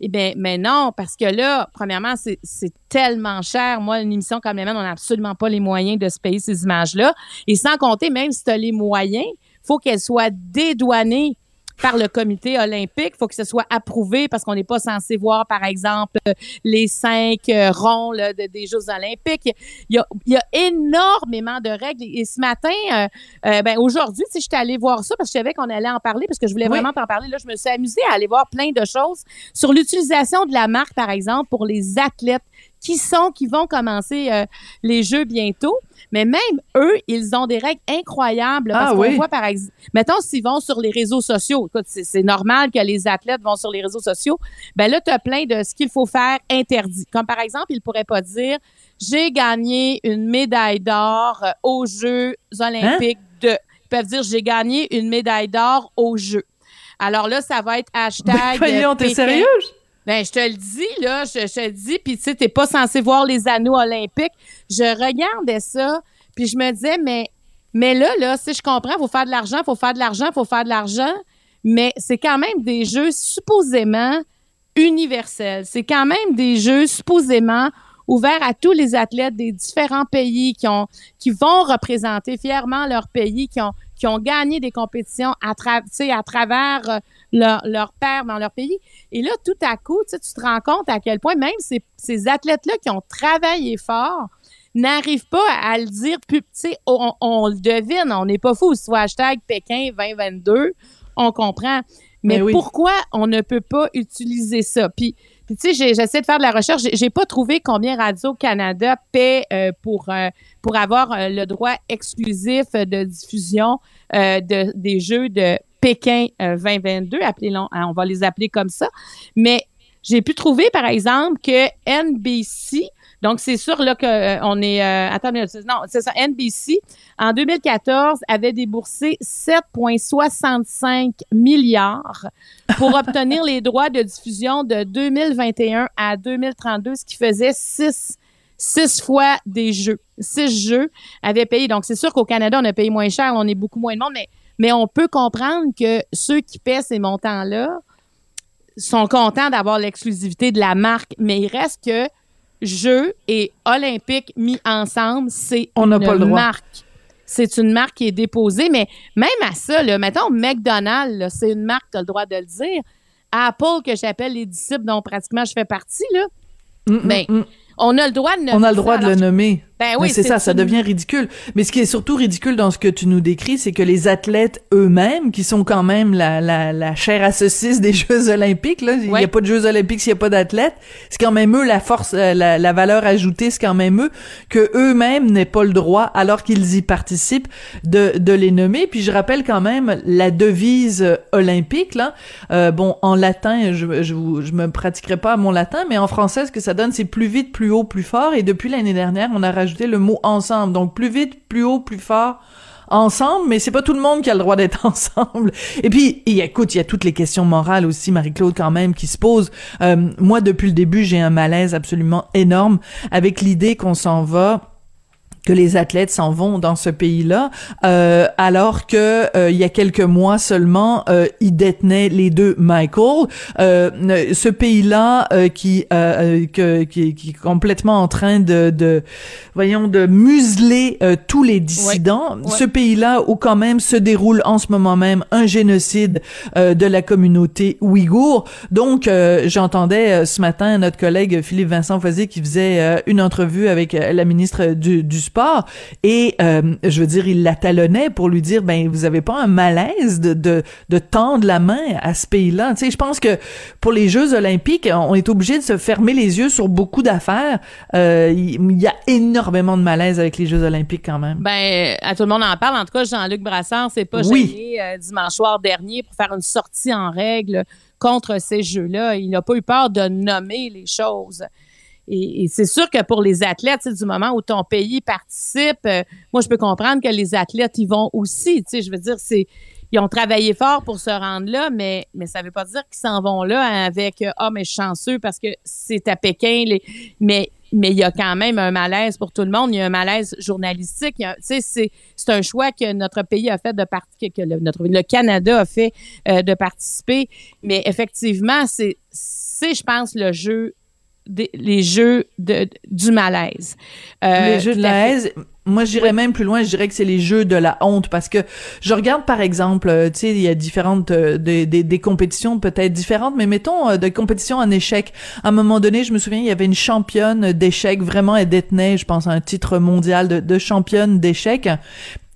Eh bien, mais non, parce que là, premièrement, c'est tellement cher. Moi, une émission comme la mienne, on n'a absolument pas les moyens de se payer ces images-là. Et sans compter, même si tu as les moyens, faut qu'elles soient dédouanées par le comité olympique. faut que ce soit approuvé parce qu'on n'est pas censé voir, par exemple, les cinq euh, ronds là, de- des Jeux olympiques. Il y, a, il y a énormément de règles. Et ce matin, euh, euh, ben aujourd'hui, si j'étais allée voir ça parce que je savais qu'on allait en parler, parce que je voulais Oui. vraiment t'en parler. Là, je me suis amusée à aller voir plein de choses sur l'utilisation de la marque, par exemple, pour les athlètes qui sont, qui vont commencer euh, les Jeux bientôt. Mais même eux, ils ont des règles incroyables. Parce Ah qu'on oui. voit, par exemple, mettons, s'ils vont sur les réseaux sociaux, écoute, c'est normal que les athlètes vont sur les réseaux sociaux. Ben là, tu as plein de ce qu'il faut faire interdit. Comme par exemple, ils pourraient pas dire j'ai gagné une médaille d'or euh, aux Jeux olympiques de. Ils peuvent dire j'ai gagné une médaille d'or aux Jeux. Alors là, ça va être hashtag. Ben, voyons, t'es sérieuse? Ben, je te le dis, là, je, te le dis, puis tu sais, t'es pas censé voir les anneaux olympiques. Je regardais ça, puis je me disais, mais, mais là, là, si je comprends, faut faire de l'argent, faut faire de l'argent, faut faire de l'argent, mais c'est quand même des jeux supposément universels. C'est quand même des jeux supposément ouverts à tous les athlètes des différents pays qui ont, qui vont représenter fièrement leur pays, qui ont, qui ont gagné des compétitions à travers euh, leur, leur père dans leur pays. Et là, tout à coup, tu te rends compte à quel point même ces, ces athlètes-là qui ont travaillé fort n'arrivent pas à le dire. Puis, tu sais, on, on le devine, on n'est pas fou. Soit hashtag Pékin 2022, on comprend. Mais, Mais oui. pourquoi on ne peut pas utiliser ça? Puis, tu sais, j'essaie de faire de la recherche. J'ai- pas trouvé combien Radio-Canada paie euh, pour, euh, pour avoir euh, le droit exclusif de diffusion de, des Jeux de Pékin euh, 2022. Appelez-les- hein, on va les appeler comme ça. Mais j'ai pu trouver, par exemple, que NBC, donc c'est sûr là que euh, on est, euh, attends, non, c'est ça, NBC en 2014 avait déboursé 7,65 milliards pour obtenir les droits de diffusion de 2021 à 2032, ce qui faisait six six fois des jeux. Six jeux avaient payé. Donc, c'est sûr qu'au Canada, on a payé moins cher, on est beaucoup moins de monde, mais, mais on peut comprendre que ceux qui paient ces montants-là sont contents d'avoir l'exclusivité de la marque, mais il reste que Jeux et Olympique mis ensemble, c'est une pas le droit. marque. C'est une marque qui est déposée, mais même à ça, là, mettons McDonald's, c'est une marque, tu as le droit de le dire. Apple, que j'appelle les disciples dont pratiquement je fais partie, là, Mm, mm, ben, mm. on a le droit de nommer On a le ça, droit de alors le nommer. Ben oui, c'est ça, ça devient ridicule. Mais ce qui est surtout ridicule dans ce que tu nous décris, c'est que les athlètes eux-mêmes, qui sont quand même la, la, la chair à saucisse des Jeux olympiques, là, il n'y Ouais. a pas de Jeux olympiques s'il n'y a pas d'athlètes, c'est quand même eux la force, euh, la, la valeur ajoutée, c'est quand même eux que eux-mêmes n'aient pas le droit, alors qu'ils y participent, de, de les nommer. Puis je rappelle quand même la devise euh, olympique, là. Euh, bon, en latin, je, je, je me pratiquerai pas à mon latin, mais en français, ce que ça donne, c'est plus vite, plus haut, plus fort. Et depuis l'année dernière, on a rajouté le mot ensemble. Donc plus vite, plus haut, plus fort ensemble, mais c'est pas tout le monde qui a le droit d'être ensemble. Et puis, écoute, il y a toutes les questions morales aussi, Marie-Claude, quand même, qui se posent. Euh, moi, depuis le début, j'ai un malaise absolument énorme avec l'idée qu'on s'en va que les athlètes s'en vont dans ce pays-là, euh, alors que euh, il y a quelques mois seulement, euh, ils détenaient les deux Michael. Euh, ce pays-là euh, qui, euh, que- qui qui est complètement en train de, de voyons, de museler euh, tous les dissidents. Ouais. Ce pays-là où quand même se déroule en ce moment même un génocide euh, de la communauté ouïghour. Donc, euh, j'entendais ce matin notre collègue Philippe Vincent Foisy qui faisait une entrevue avec la ministre du, du sport et euh, je veux dire, il la talonnait pour lui dire, ben, vous avez pas un malaise de, de, de tendre la main à ce pays-là? Tu sais, je pense que pour les Jeux olympiques, on est obligé de se fermer les yeux sur beaucoup d'affaires. Euh, il y a énormément de malaise avec les Jeux olympiques quand même. Ben, à tout le monde en parle. En tout cas, Jean-Luc Brassard s'est pas Oui. gêné euh, dimanche soir dernier pour faire une sortie en règle contre ces jeux-là. Il n'a pas eu peur de nommer les choses. Et, c'est sûr que pour les athlètes, du moment où ton pays participe, euh, moi, je peux comprendre que les athlètes y vont aussi. Je veux dire, c'est ils ont travaillé fort pour se rendre là, mais, mais ça veut pas dire qu'ils s'en vont là avec Ah, oh, mais chanceux parce que c'est à Pékin. Mais mais il y a quand même un malaise pour tout le monde. Il y a un malaise journalistique. C'est, un choix que notre pays a fait de participer, que le, notre, le Canada a fait euh, de participer. Mais effectivement, c'est, je pense, le jeu les jeux de, du malaise. Euh, les jeux de malaise. Moi, je dirais même plus loin, je dirais que c'est les jeux de la honte parce que je regarde par exemple, euh, tu sais, il y a différentes euh, des, des, compétitions peut-être différentes, mais mettons des compétitions en échec. À un moment donné, je me souviens, il y avait une championne d'échecs, vraiment elle détenait, je pense, un titre mondial de, de championne d'échecs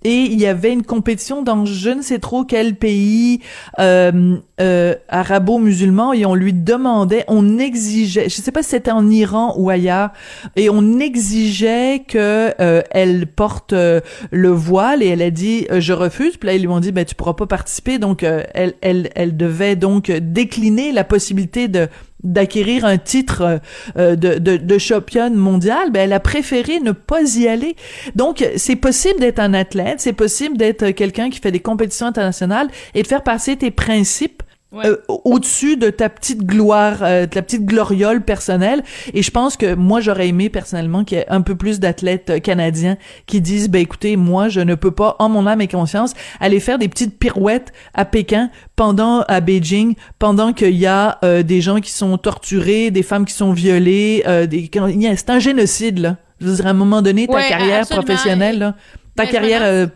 et il y avait une compétition dans je ne sais trop quel pays euh, euh, arabo-musulman et on lui demandait, on exigeait, je sais pas si c'était en Iran ou ailleurs, et on exigeait que euh, elle porte euh, le voile et elle a dit je refuse. Puis là ils lui ont dit ben tu pourras pas participer donc elle elle elle devait donc décliner la possibilité de d'acquérir un titre euh, de, de, de championne mondiale, ben elle a préféré ne pas y aller. Donc, c'est possible d'être un athlète, c'est possible d'être quelqu'un qui fait des compétitions internationales et de faire passer tes principes euh, au-dessus de ta petite gloire, euh, de ta petite gloriole personnelle. Et je pense que moi, j'aurais aimé personnellement qu'il y ait un peu plus d'athlètes euh, canadiens qui disent, ben écoutez, moi, je ne peux pas, en mon âme et conscience, aller faire des petites pirouettes à Pékin pendant, à Beijing, pendant qu'il y a des gens qui sont torturés, des femmes qui sont violées, des, c'est un génocide, là. Je veux dire, à un moment donné, ta carrière professionnelle, là, ta carrière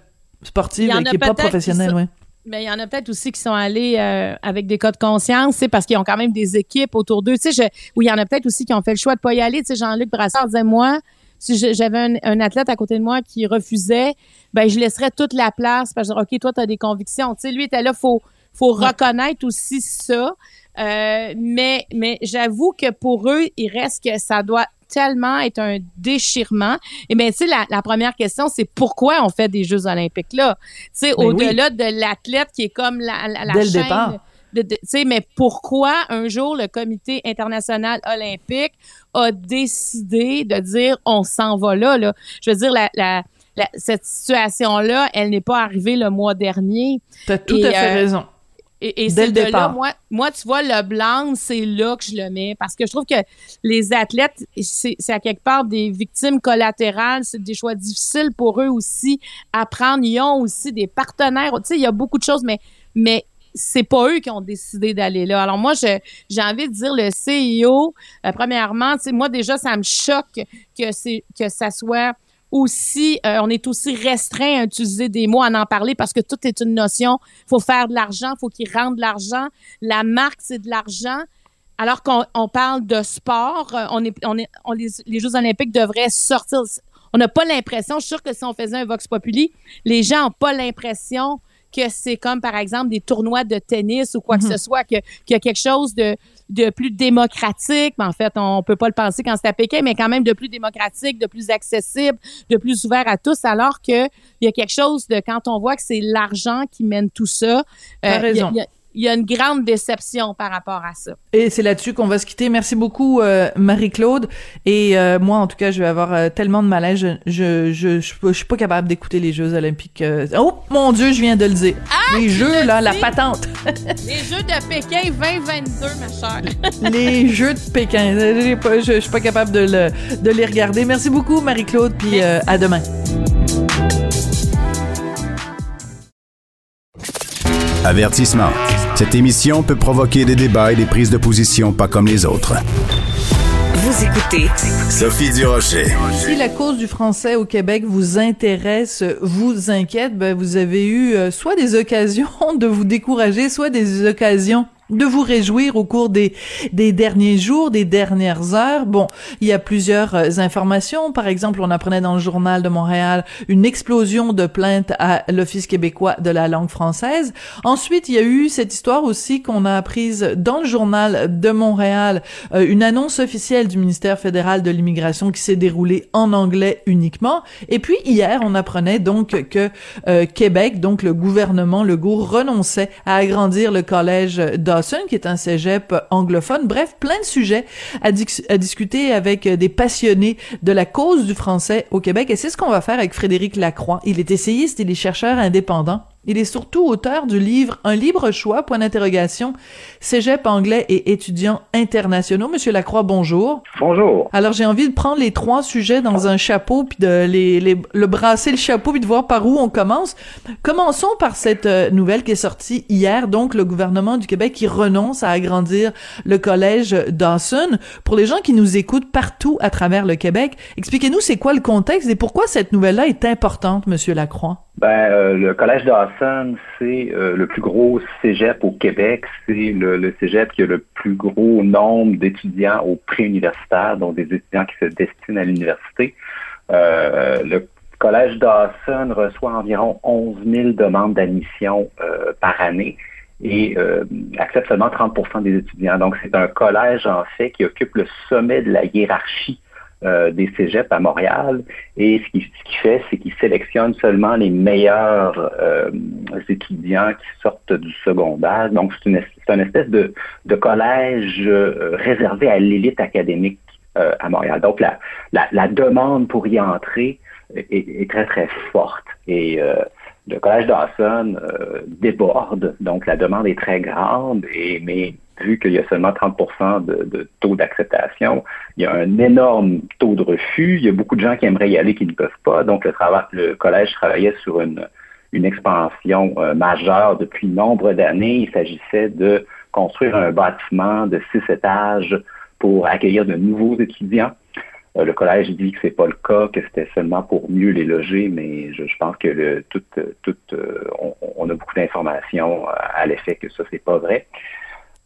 sportive qui est pas professionnelle, ouais mais il y en a peut-être aussi qui sont allés euh, avec des cas de conscience, c'est parce qu'ils ont quand même des équipes autour d'eux. Tu sais, il y en a peut-être aussi qui ont fait le choix de pas y aller. Tu sais, Jean-Luc Brassard disait moi, si j'avais un, athlète à côté de moi qui refusait, ben je laisserais toute la place parce que ok, toi tu as des convictions. Tu sais, lui était là, faut faut reconnaître aussi ça. Euh, mais mais j'avoue que pour eux, il reste que ça doit tellement être un déchirement. Et bien, tu sais, la, première question, c'est pourquoi on fait des Jeux olympiques là? Tu sais, ben au-delà de l'athlète qui est comme la, la, Dès le départ. Tu sais, mais pourquoi un jour le comité international olympique a décidé de dire on s'en va là, là? Je veux dire, la, la, cette situation-là, elle n'est pas arrivée le mois dernier. Tu as tout à fait euh, raison. Et, et c'est de là, moi, moi, tu vois, le blanc, c'est là que je le mets parce que je trouve que les athlètes, c'est à quelque part des victimes collatérales, c'est des choix difficiles pour eux aussi à prendre. Ils ont aussi des partenaires. Tu sais, il y a beaucoup de choses, mais, mais c'est pas eux qui ont décidé d'aller là. Alors moi, j'ai envie de dire le CIO, euh, premièrement, tu sais, moi déjà, ça me choque que c'est que ça soit aussi, euh, on est aussi restreint à utiliser des mots, à en parler parce que tout est une notion. Il faut faire de l'argent, il faut qu'ils rendent de l'argent. La marque, c'est de l'argent. Alors qu'on on parle de sport, euh, on est, on est, on les, les Jeux olympiques devraient sortir. On n'a pas l'impression, je suis sûre que si on faisait un Vox Populi, les gens n'ont pas l'impression que c'est comme, par exemple, des tournois de tennis ou quoi que mm-hmm. ce soit, qu'il y a quelque chose de, de plus démocratique. En fait, on peut pas le penser quand c'est à Pékin, mais quand même de plus démocratique, de plus accessible, de plus ouvert à tous, alors que il y a quelque chose de quand on voit que c'est l'argent qui mène tout ça. Euh, raison il y a une grande déception par rapport à ça. Et c'est là-dessus qu'on va se quitter. Merci beaucoup, euh, Marie-Claude. Et euh, moi, en tout cas, je vais avoir euh, tellement de malaise. Je, je, je, je, suis pas capable d'écouter les Jeux olympiques. Oh, mon Dieu, je viens de le dire. Ah, les Jeux, là, la patente. les Jeux de Pékin 2022, ma chère. les Jeux de Pékin. Je, je, suis pas capable de, le, de les regarder. Merci beaucoup, Marie-Claude, puis à demain. Avertissement. Cette émission peut provoquer des débats et des prises de position pas comme les autres. Vous écoutez Sophie Durocher. Si la cause du français au Québec vous intéresse, vous inquiète, ben vous avez eu euh, soit des occasions de vous décourager, soit des occasions de vous réjouir au cours des, des derniers jours, des dernières heures. Bon, il y a plusieurs euh, informations. Par exemple, on apprenait dans le journal de Montréal une explosion de plaintes à l'Office québécois de la langue française. Ensuite, il y a eu cette histoire aussi qu'on a apprise dans le journal de Montréal, euh, une annonce officielle du ministère fédéral de l'immigration qui s'est déroulée en anglais uniquement. Et puis hier, on apprenait donc que euh, Québec, donc le gouvernement Legault renonçait à agrandir le collège d'Ottawa Qui est un cégep anglophone. Bref, plein de sujets à, à discuter avec des passionnés de la cause du français au Québec. Et c'est ce qu'on va faire avec Frédéric Lacroix. Il est essayiste, il est chercheur indépendant. Il est surtout auteur du livre Un libre choix, point d'interrogation, Cégep anglais et étudiants internationaux. Monsieur Lacroix, bonjour. Bonjour. Alors, j'ai envie de prendre les trois sujets dans un chapeau, puis de les, les, le brasser le chapeau, puis de voir par où on commence. Commençons par cette euh, nouvelle qui est sortie hier, donc le gouvernement du Québec qui renonce à agrandir le collège Dawson. Pour les gens qui nous écoutent partout à travers le Québec, expliquez-nous c'est quoi le contexte et pourquoi cette nouvelle-là est importante, Monsieur Lacroix? Ben, euh, le collège Dawson, c'est euh, le plus gros cégep au Québec. C'est le, cégep qui a le plus gros nombre d'étudiants au pré-universitaire, donc des étudiants qui se destinent à l'université. Euh, le collège Dawson reçoit environ 11 000 demandes d'admission par année et accepte seulement 30% des étudiants. Donc, c'est un collège, en fait, qui occupe le sommet de la hiérarchie euh, des cégeps à Montréal. Et ce qu'il ce fait, c'est qu'il sélectionne seulement les meilleurs euh, étudiants qui sortent du secondaire. Donc, c'est une, espèce de, de collège euh, réservé à l'élite académique à Montréal. Donc, la, la, la, demande pour y entrer est, est très, très forte. Et le collège Dawson déborde, donc la demande est très grande, et mais vu qu'il y a seulement 30 de, de, taux d'acceptation, il y a un énorme taux de refus. Il y a beaucoup de gens qui aimeraient y aller qui ne peuvent pas. Donc, le, collège travaillait sur une, une expansion euh, majeure depuis nombre d'années. Il s'agissait de construire un bâtiment de six étages pour accueillir de nouveaux étudiants. Euh, le collège dit que c'est pas le cas, que c'était seulement pour mieux les loger, mais je, pense que tout, tout, euh, on, on, a beaucoup d'informations à l'effet que ça c'est pas vrai.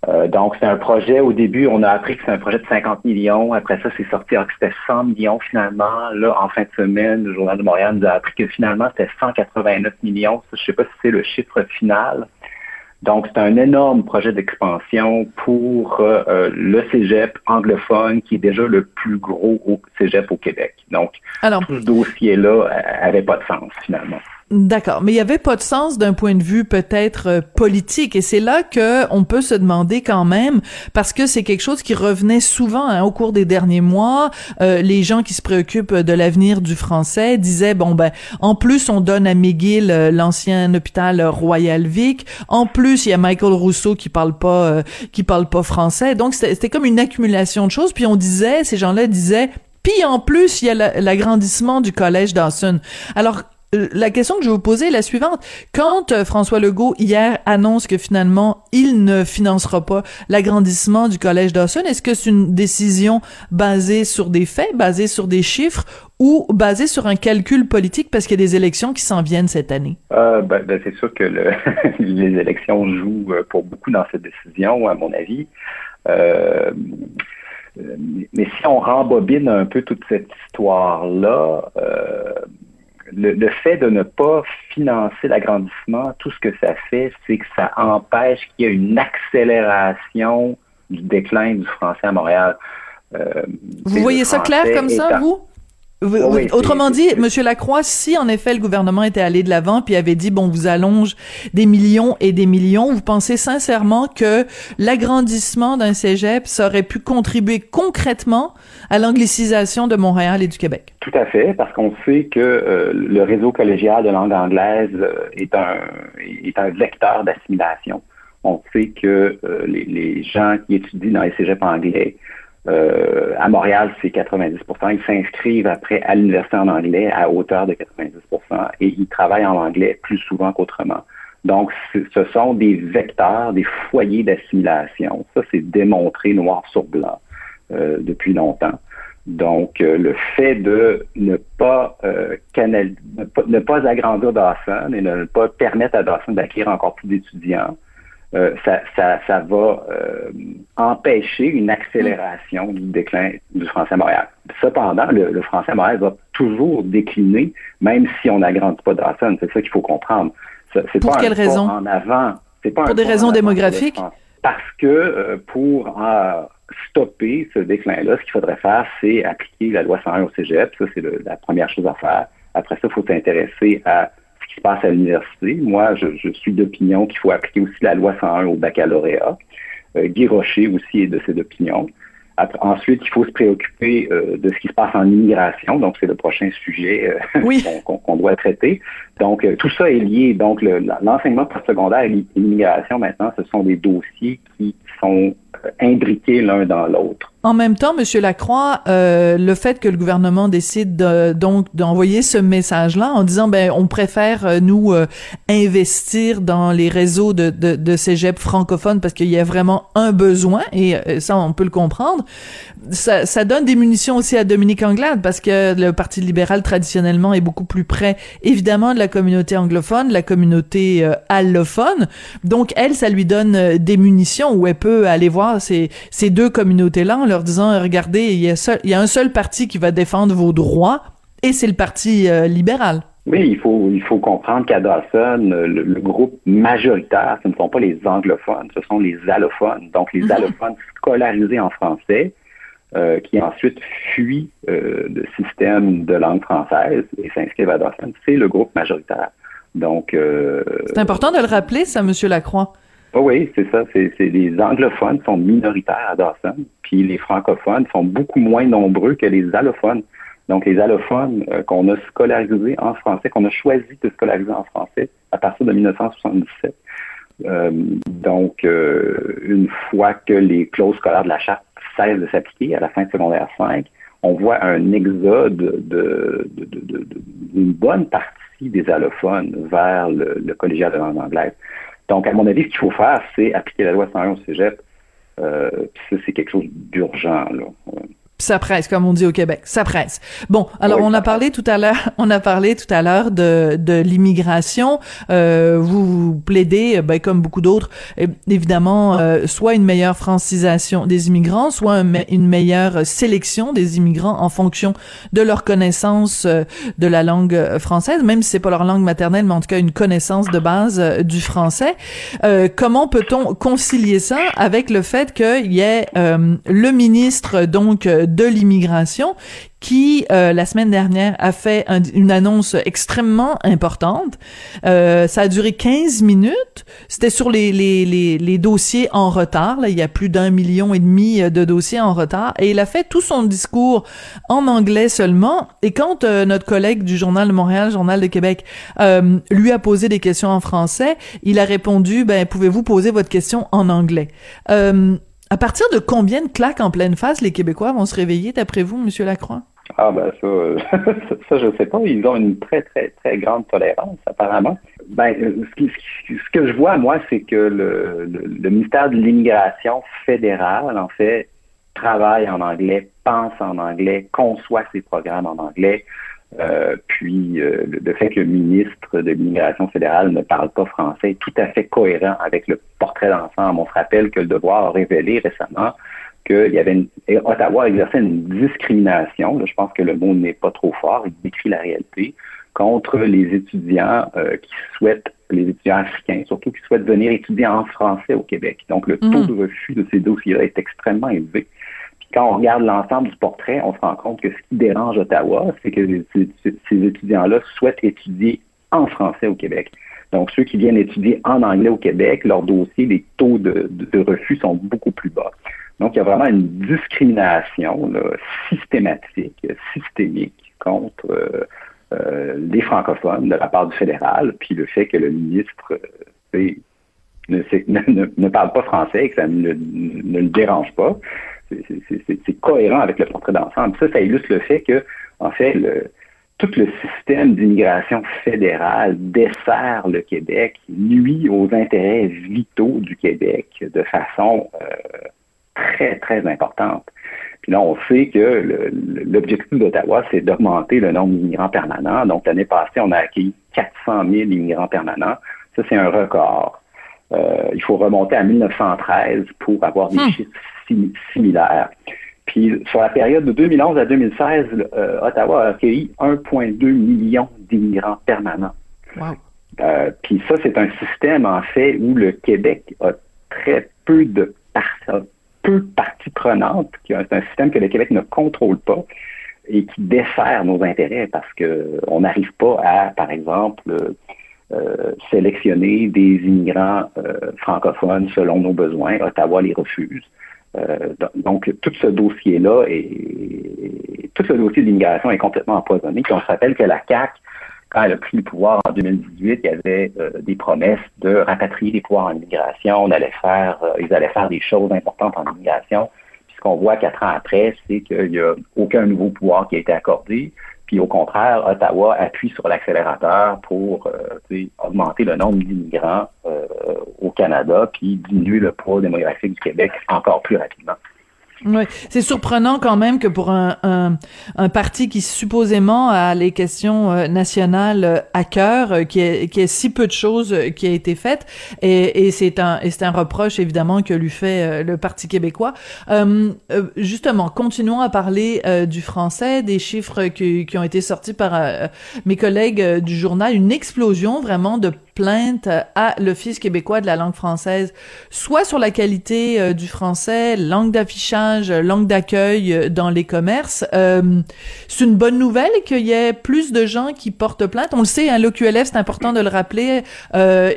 Euh, donc, c'est un projet, au début, on a appris que c'est un projet de 50 millions. Après ça, c'est sorti que c'était 100 millions finalement. Là, en fin de semaine, le Journal de Montréal nous a appris que finalement, c'était 189 millions. Je ne sais pas si c'est le chiffre final. Donc, c'est un énorme projet d'expansion pour euh, euh, le cégep anglophone, qui est déjà le plus gros cégep au Québec. Donc, Alors, tout ce dossier-là n'avait pas de sens, finalement. D'accord, mais il y avait pas de sens d'un point de vue peut-être euh, politique et c'est là que on peut se demander quand même parce que c'est quelque chose qui revenait souvent hein, au cours des derniers mois. Euh, les gens qui se préoccupent de l'avenir du français disaient bon ben en plus on donne à McGill euh, l'ancien hôpital Royal Vic, en plus il y a Michael Rousseau qui parle pas qui parle pas français, donc c'était comme une accumulation de choses. Puis on disait ces gens-là disaient puis en plus, il y a l'agrandissement du collège Dawson. Alors, euh, la question que je vais vous poser est la suivante. Quand euh, François Legault hier annonce que finalement il ne financera pas l'agrandissement du collège Dawson, est-ce que c'est une décision basée sur des faits, basée sur des chiffres ou basée sur un calcul politique parce qu'il y a des élections qui s'en viennent cette année? Euh, ben, ben, c'est sûr que le, les élections jouent euh, pour beaucoup dans cette décision, à mon avis. Euh, mais si on rembobine un peu toute cette histoire-là, euh, le, fait de ne pas financer l'agrandissement, tout ce que ça fait, c'est que ça empêche qu'il y ait une accélération du déclin du français à Montréal. Euh, vous voyez ça clair comme ça, vous? Autrement dit, Monsieur Lacroix, si en effet le gouvernement était allé de l'avant puis avait dit bon, vous allonge des millions et des millions, vous pensez sincèrement que l'agrandissement d'un cégep ça aurait pu contribuer concrètement à l'anglicisation de Montréal et du Québec? Tout à fait, parce qu'on sait que euh, le réseau collégial de langue anglaise euh, est un est un vecteur d'assimilation. On sait que euh, les, les gens qui étudient dans les cégeps anglais euh, à Montréal, c'est 90% Ils s'inscrivent après à l'université en anglais à hauteur de 90% et ils travaillent en anglais plus souvent qu'autrement. Donc, ce sont des vecteurs, des foyers d'assimilation. Ça, c'est démontré noir sur blanc euh, depuis longtemps. Donc, euh, le fait de ne pas, euh, canal, ne pas, ne pas agrandir Dawson et ne pas permettre à Dawson d'acquérir encore plus d'étudiants, euh, ça, ça, ça, va euh, empêcher une accélération du déclin du français à Montréal. Cependant, le, français à Montréal va toujours décliner, même si on n'agrandit pas Dawson. C'est ça qu'il faut comprendre. C'est pour pas quelle raison? en avant. Pas pour des raisons démographiques? Parce que euh, pour stopper ce déclin-là, ce qu'il faudrait faire, c'est appliquer la loi 101 au Cégep. Ça, c'est la première chose à faire. Après ça, il faut s'intéresser à qui se passe à l'université. Moi, je, je suis d'opinion qu'il faut appliquer aussi la loi 101 au baccalauréat. Euh, Guy Rocher aussi est de cette opinion. Après, ensuite, il faut se préoccuper euh, de ce qui se passe en immigration. Donc, c'est le prochain sujet euh, Oui. qu'on doit traiter. Donc, euh, tout ça est lié. Donc, le- l'enseignement postsecondaire et l'immigration, maintenant, ce sont des dossiers qui sont euh, imbriqués l'un dans l'autre. En même temps, Monsieur Lacroix, euh, le fait que le gouvernement décide de- donc d'envoyer ce message-là en disant ben on préfère euh, nous euh, investir dans les réseaux de de, de cégep francophones parce qu'il y a vraiment un besoin et euh, ça on peut le comprendre. Ça, ça donne des munitions aussi à Dominique Anglade parce que le Parti libéral traditionnellement est beaucoup plus près évidemment de la communauté anglophone, la communauté euh, allophone. Donc elle, ça lui donne des munitions où elle peut aller voir ces, ces deux communautés-là leur disant regardez, il y, a seul- il y a un seul parti qui va défendre vos droits et c'est le Parti euh, libéral. Oui, il faut, il faut comprendre qu'à Dawson, euh, le, le groupe majoritaire, ce ne sont pas les anglophones, ce sont les allophones. Donc, les Mhm. allophones scolarisés en français, euh, qui ensuite fuient euh, le système de langue française et s'inscrivent à Dawson, c'est le groupe majoritaire. Donc, euh, C'est important de le rappeler, ça, Monsieur Lacroix. Oh oui, c'est ça. C'est, les anglophones sont minoritaires à Dawson, puis les francophones sont beaucoup moins nombreux que les allophones. Donc, les allophones euh, qu'on a scolarisés en français, qu'on a choisi de scolariser en français à partir de 1977. Euh, donc, euh, une fois que les clauses scolaires de la charte cessent de s'appliquer à la fin de secondaire 5, on voit un exode de, de, de- d'une bonne partie des allophones vers le, le collégial de langue anglaise. Donc, à mon avis, ce qu'il faut faire, c'est appliquer la loi 101 au cégep. Euh, ça, c'est quelque chose d'urgent. Là. Ça presse, comme on dit au Québec. Ça presse. Bon, alors Oui, on a parlé tout à l'heure, on a parlé tout à l'heure de, de l'immigration. Euh, vous, vous plaidez, euh, ben, comme beaucoup d'autres, eh, évidemment, euh, soit une meilleure francisation des immigrants, soit un une meilleure sélection des immigrants en fonction de leur connaissance euh, de la langue euh, française, même si c'est pas leur langue maternelle, mais en tout cas une connaissance de base euh, du français. Euh, comment peut-on concilier ça avec le fait qu'il y ait euh, le ministre donc euh, de l'immigration qui euh, la semaine dernière a fait un- une annonce extrêmement importante. Euh, ça a duré 15 minutes. C'était sur les, les, les, les dossiers en retard. Là, il y a plus d'un million et demi euh, de dossiers en retard. Et il a fait tout son discours en anglais seulement. Et quand euh, notre collègue du Journal de Montréal, Journal de Québec, euh, lui a posé des questions en français, il a répondu, ben, pouvez-vous poser votre question en anglais? À partir de combien de claques en pleine face les Québécois vont se réveiller, d'après vous, Monsieur Lacroix? Ah ben ça, euh, ça, je sais pas. Ils ont une très très très grande tolérance apparemment. Ben euh, ce, que je vois moi, c'est que le ministère de l'immigration fédéral en fait travaille en anglais, pense en anglais, conçoit ses programmes en anglais. Euh, puis euh, le, fait que le ministre de l'immigration fédérale ne parle pas français est tout à fait cohérent avec le portrait d'ensemble. On se rappelle que le devoir a révélé récemment qu'il y avait une, Ottawa exerçait une discrimination, là, je pense que le mot n'est pas trop fort, il décrit la réalité, contre les étudiants euh, qui souhaitent, les étudiants africains surtout, qui souhaitent venir étudier en français au Québec. Donc le taux Mhm. de refus de ces dossiers-là est extrêmement élevé. Quand on regarde l'ensemble du portrait, on se rend compte que ce qui dérange Ottawa, c'est que ces, étudiants-là souhaitent étudier en français au Québec. Donc, ceux qui viennent étudier en anglais au Québec, leur dossier, les taux de, refus sont beaucoup plus bas. Donc, il y a vraiment une discrimination systématique, systémique contre euh, euh, les francophones de la part du fédéral, puis le fait que le ministre euh, ne, parle pas français et que ça ne le dérange pas. C'est- cohérent avec le portrait d'ensemble. Ça, ça illustre le fait que, en fait, tout le système d'immigration fédérale dessert le Québec, nuit aux intérêts vitaux du Québec de façon euh, très, très importante. Puis là, on sait que l'objectif d'Ottawa, c'est d'augmenter le nombre d'immigrants permanents. Donc, l'année passée, on a accueilli 400 000 immigrants permanents. Ça, c'est un record. Euh, il faut remonter à 1913 pour avoir des Hmm. chiffres sim- similaires. Puis, sur la période de 2011 à 2016, le- euh, Ottawa a accueilli 1,2 million d'immigrants permanents. Wow. Euh, Puis ça, c'est un système, en fait, où le Québec a très peu de par- peu de parties prenantes. C'est un système que le Québec ne contrôle pas et qui dessert nos intérêts parce que on n'arrive pas à, par exemple, euh, sélectionner des immigrants francophones selon nos besoins. Ottawa les refuse. donc, tout ce dossier-là et tout ce dossier d'immigration est complètement empoisonné. Puis on se rappelle que la CAC quand elle a pris le pouvoir en 2018, il y avait euh, des promesses de rapatrier des pouvoirs en immigration. On allait faire, euh, ils allaient faire des choses importantes en immigration. Puis ce qu'on voit quatre ans après, c'est qu'il n'y a aucun nouveau pouvoir qui a été accordé. Puis au contraire, Ottawa appuie sur l'accélérateur pour euh, augmenter le nombre d'immigrants au Canada, puis diminuer le poids démographique du Québec encore plus rapidement. Oui, c'est surprenant quand même que pour un, un, un, parti qui supposément a les questions euh, nationales euh, à cœur, euh, qui ait, qui ait si peu de choses qui a été faites, et, et c'est un, et c'est un reproche évidemment que lui fait le Parti québécois. Euh, justement, continuons à parler du français, des chiffres qui, qui ont été sortis par mes collègues du journal, une explosion vraiment de plainte à l'Office québécois de la langue française, soit sur la qualité euh, du français, langue d'affichage, langue d'accueil euh, dans les commerces. Euh, c'est une bonne nouvelle qu'il y ait plus de gens qui portent plainte. On le sait, hein, l'OQLF, c'est important de le rappeler, euh,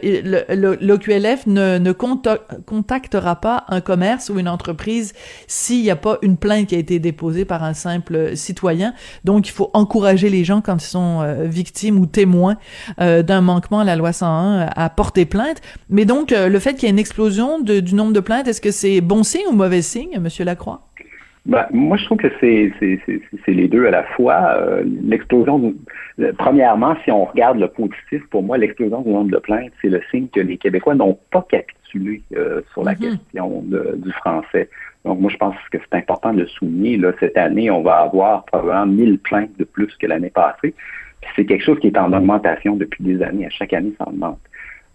l'OQLF ne, ne contactera pas un commerce ou une entreprise s'il n'y a pas une plainte qui a été déposée par un simple citoyen. Donc, il faut encourager les gens quand ils sont victimes ou témoins d'un manquement à la loi à porter plainte. Mais donc, euh, le fait qu'il y ait une explosion du nombre de plaintes, est-ce que c'est bon signe ou mauvais signe, Monsieur Lacroix? Ben, moi, je trouve que c'est les deux à la fois. Euh, l'explosion, premièrement, si on regarde le positif, pour moi, l'explosion du nombre de plaintes, c'est le signe que les Québécois n'ont pas capitulé euh, sur la mm-hmm. question du français. Donc, moi, je pense que c'est important de souligner. Là, cette année, on va avoir probablement 1000 plaintes de plus que l'année passée c'est quelque chose qui est en augmentation depuis des années. À chaque année, ça augmente.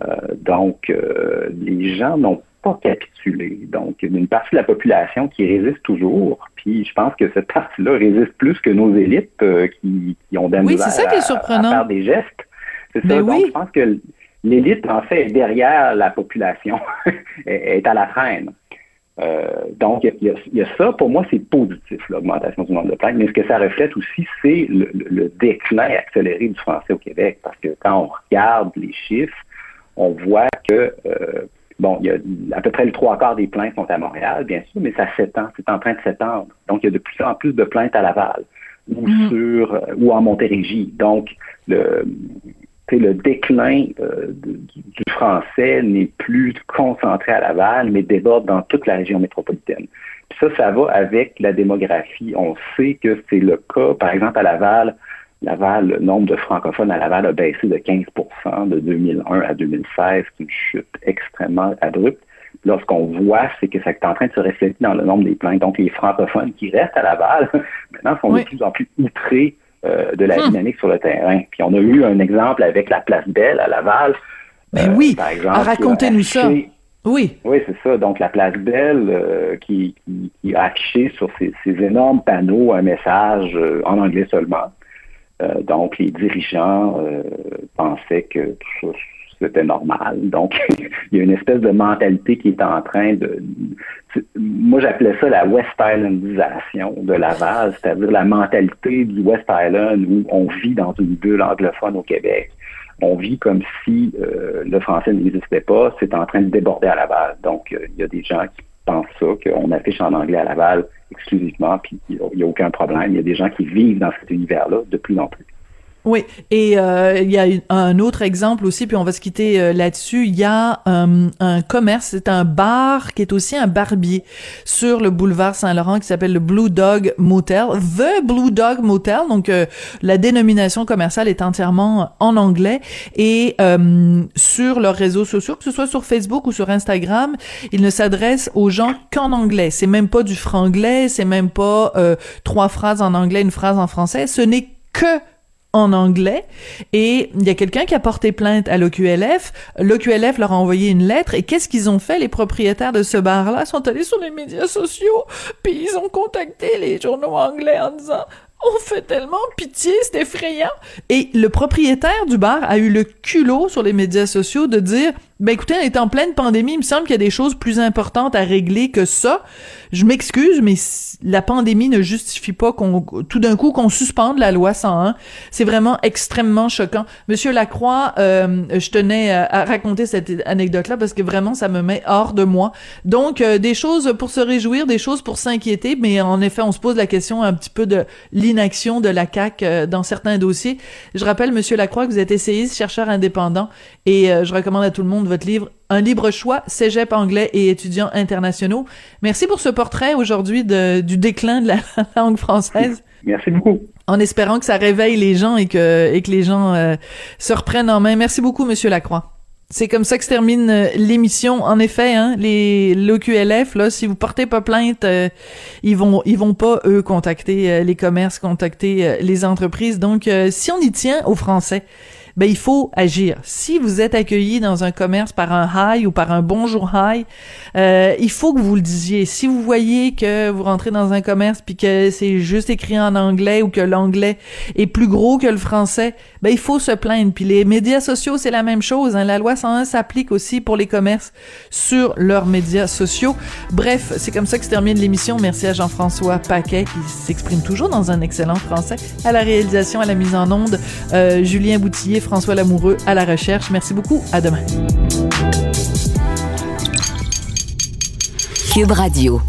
Euh, donc, euh, les gens n'ont pas capitulé. Donc, il y a une partie de la population qui résiste toujours. Puis, je pense que cette partie-là résiste plus que nos élites euh, qui, ont des oui, c'est ça qui est surprenant. À, faire des gestes. C'est ça. Ben Donc, je pense que l'élite, en fait, est derrière la population, est à la freine. Euh, donc, il y, a ça, pour moi, c'est positif, l'augmentation du nombre de plaintes, mais ce que ça reflète aussi, c'est le, déclin accéléré du français au Québec, parce que quand on regarde les chiffres, on voit que, euh, bon, il y a à peu près le trois quarts des plaintes sont à Montréal, bien sûr, mais ça s'étend, c'est en train de s'étendre. Donc, il y a de plus en plus de plaintes à Laval ou mm-hmm. sur euh, ou en Montérégie. Donc, le, le déclin euh, du, français n'est plus concentré à Laval, mais déborde dans toute la région métropolitaine. Puis ça, ça va avec la démographie. On sait que c'est le cas, par exemple, à Laval. Laval, le nombre de francophones à Laval a baissé de 15% de 2001 à 2016, qui une chute extrêmement abrupte. Là, ce qu'on voit, c'est que ça est en train de se refléter dans le nombre des plaintes. Donc, les francophones qui restent à Laval, maintenant, sont de plus en plus outrés euh, de la hmm. dynamique sur le terrain. Puis on a eu un exemple avec la place Belle à Laval. Ben oui, par exemple, racontez-nous ça. Oui. Oui, c'est ça. Donc, la place Belle euh, qui, a affiché sur ces, énormes panneaux un message euh, en anglais seulement. donc, les dirigeants pensaient que tout ça, c'était normal. Donc, il y a une espèce de mentalité qui est en train de... Moi, j'appelais ça la West Islandisation de Laval, c'est-à-dire la mentalité du West Island où on vit dans une bulle anglophone au Québec. On vit comme si euh, le français n'existait pas, c'est en train de déborder à Laval. Donc, euh, il y a des gens qui pensent ça, qu'on affiche en anglais à Laval exclusivement, puis il n'y a aucun problème. Il y a des gens qui vivent dans cet univers-là de plus en plus. Oui, et euh, il y a un autre exemple aussi, puis on va se quitter euh, là-dessus. Il y a euh, un commerce, c'est un bar qui est aussi un barbier sur le boulevard Saint-Laurent qui s'appelle le Blue Dog Motel, The Blue Dog Motel. Donc la dénomination commerciale est entièrement en anglais et sur leurs réseaux sociaux, que ce soit sur Facebook ou sur Instagram, ils ne s'adressent aux gens qu'en anglais. C'est même pas du franglais, c'est même pas trois phrases en anglais, une phrase en français. Ce n'est que en anglais. Et il y a quelqu'un qui a porté plainte à l'OQLF. L'OQLF leur a envoyé une lettre. Et qu'est-ce qu'ils ont fait? Les propriétaires de ce bar-là sont allés sur les médias sociaux. Puis ils ont contacté les journaux anglais en disant on fait tellement pitié, c'est effrayant. Et le propriétaire du bar a eu le culot sur les médias sociaux de dire, ben écoutez, on est en pleine pandémie, il me semble qu'il y a des choses plus importantes à régler que ça. je m'excuse, mais la pandémie ne justifie pas qu'on tout d'un coup qu'on suspende la loi 101. C'est vraiment extrêmement choquant. Monsieur Lacroix, euh, je tenais à, raconter cette anecdote-là parce que vraiment ça me met hors de moi. Donc euh, des choses pour se réjouir, des choses pour s'inquiéter, mais en effet on se pose la question un petit peu de l'inaction de la CAC euh, dans certains dossiers. Je rappelle Monsieur Lacroix que vous êtes essayiste, chercheur indépendant, et je recommande à tout le monde votre livre un libre choix, cégep anglais et étudiants internationaux. Merci pour ce portrait aujourd'hui du déclin de la langue française. Merci beaucoup. En espérant que ça réveille les gens et que, et que les gens euh, se reprennent en main. Merci beaucoup, Monsieur Lacroix. C'est comme ça que se termine euh, l'émission. En effet, hein, les l'OQLF, là, si vous portez pas plainte, euh, ils vont ils vont pas eux contacter les commerces, contacter les entreprises. Donc, si on y tient aux Français, ben il faut agir. Si vous êtes accueilli dans un commerce par un hi ou par un bonjour hi, euh, il faut que vous le disiez. Si vous voyez que vous rentrez dans un commerce puis que c'est juste écrit en anglais ou que l'anglais est plus gros que le français, ben il faut se plaindre. Puis les médias sociaux, c'est la même chose. Hein. La loi 101 s'applique aussi pour les commerces sur leurs médias sociaux. Bref, c'est comme ça que se termine l'émission. Merci à Jean-François Paquet qui s'exprime toujours dans un excellent français. À la réalisation, à la mise en onde, euh, Julien Boutillier, François Lamoureux à la recherche. Merci beaucoup. À demain. Cube Radio.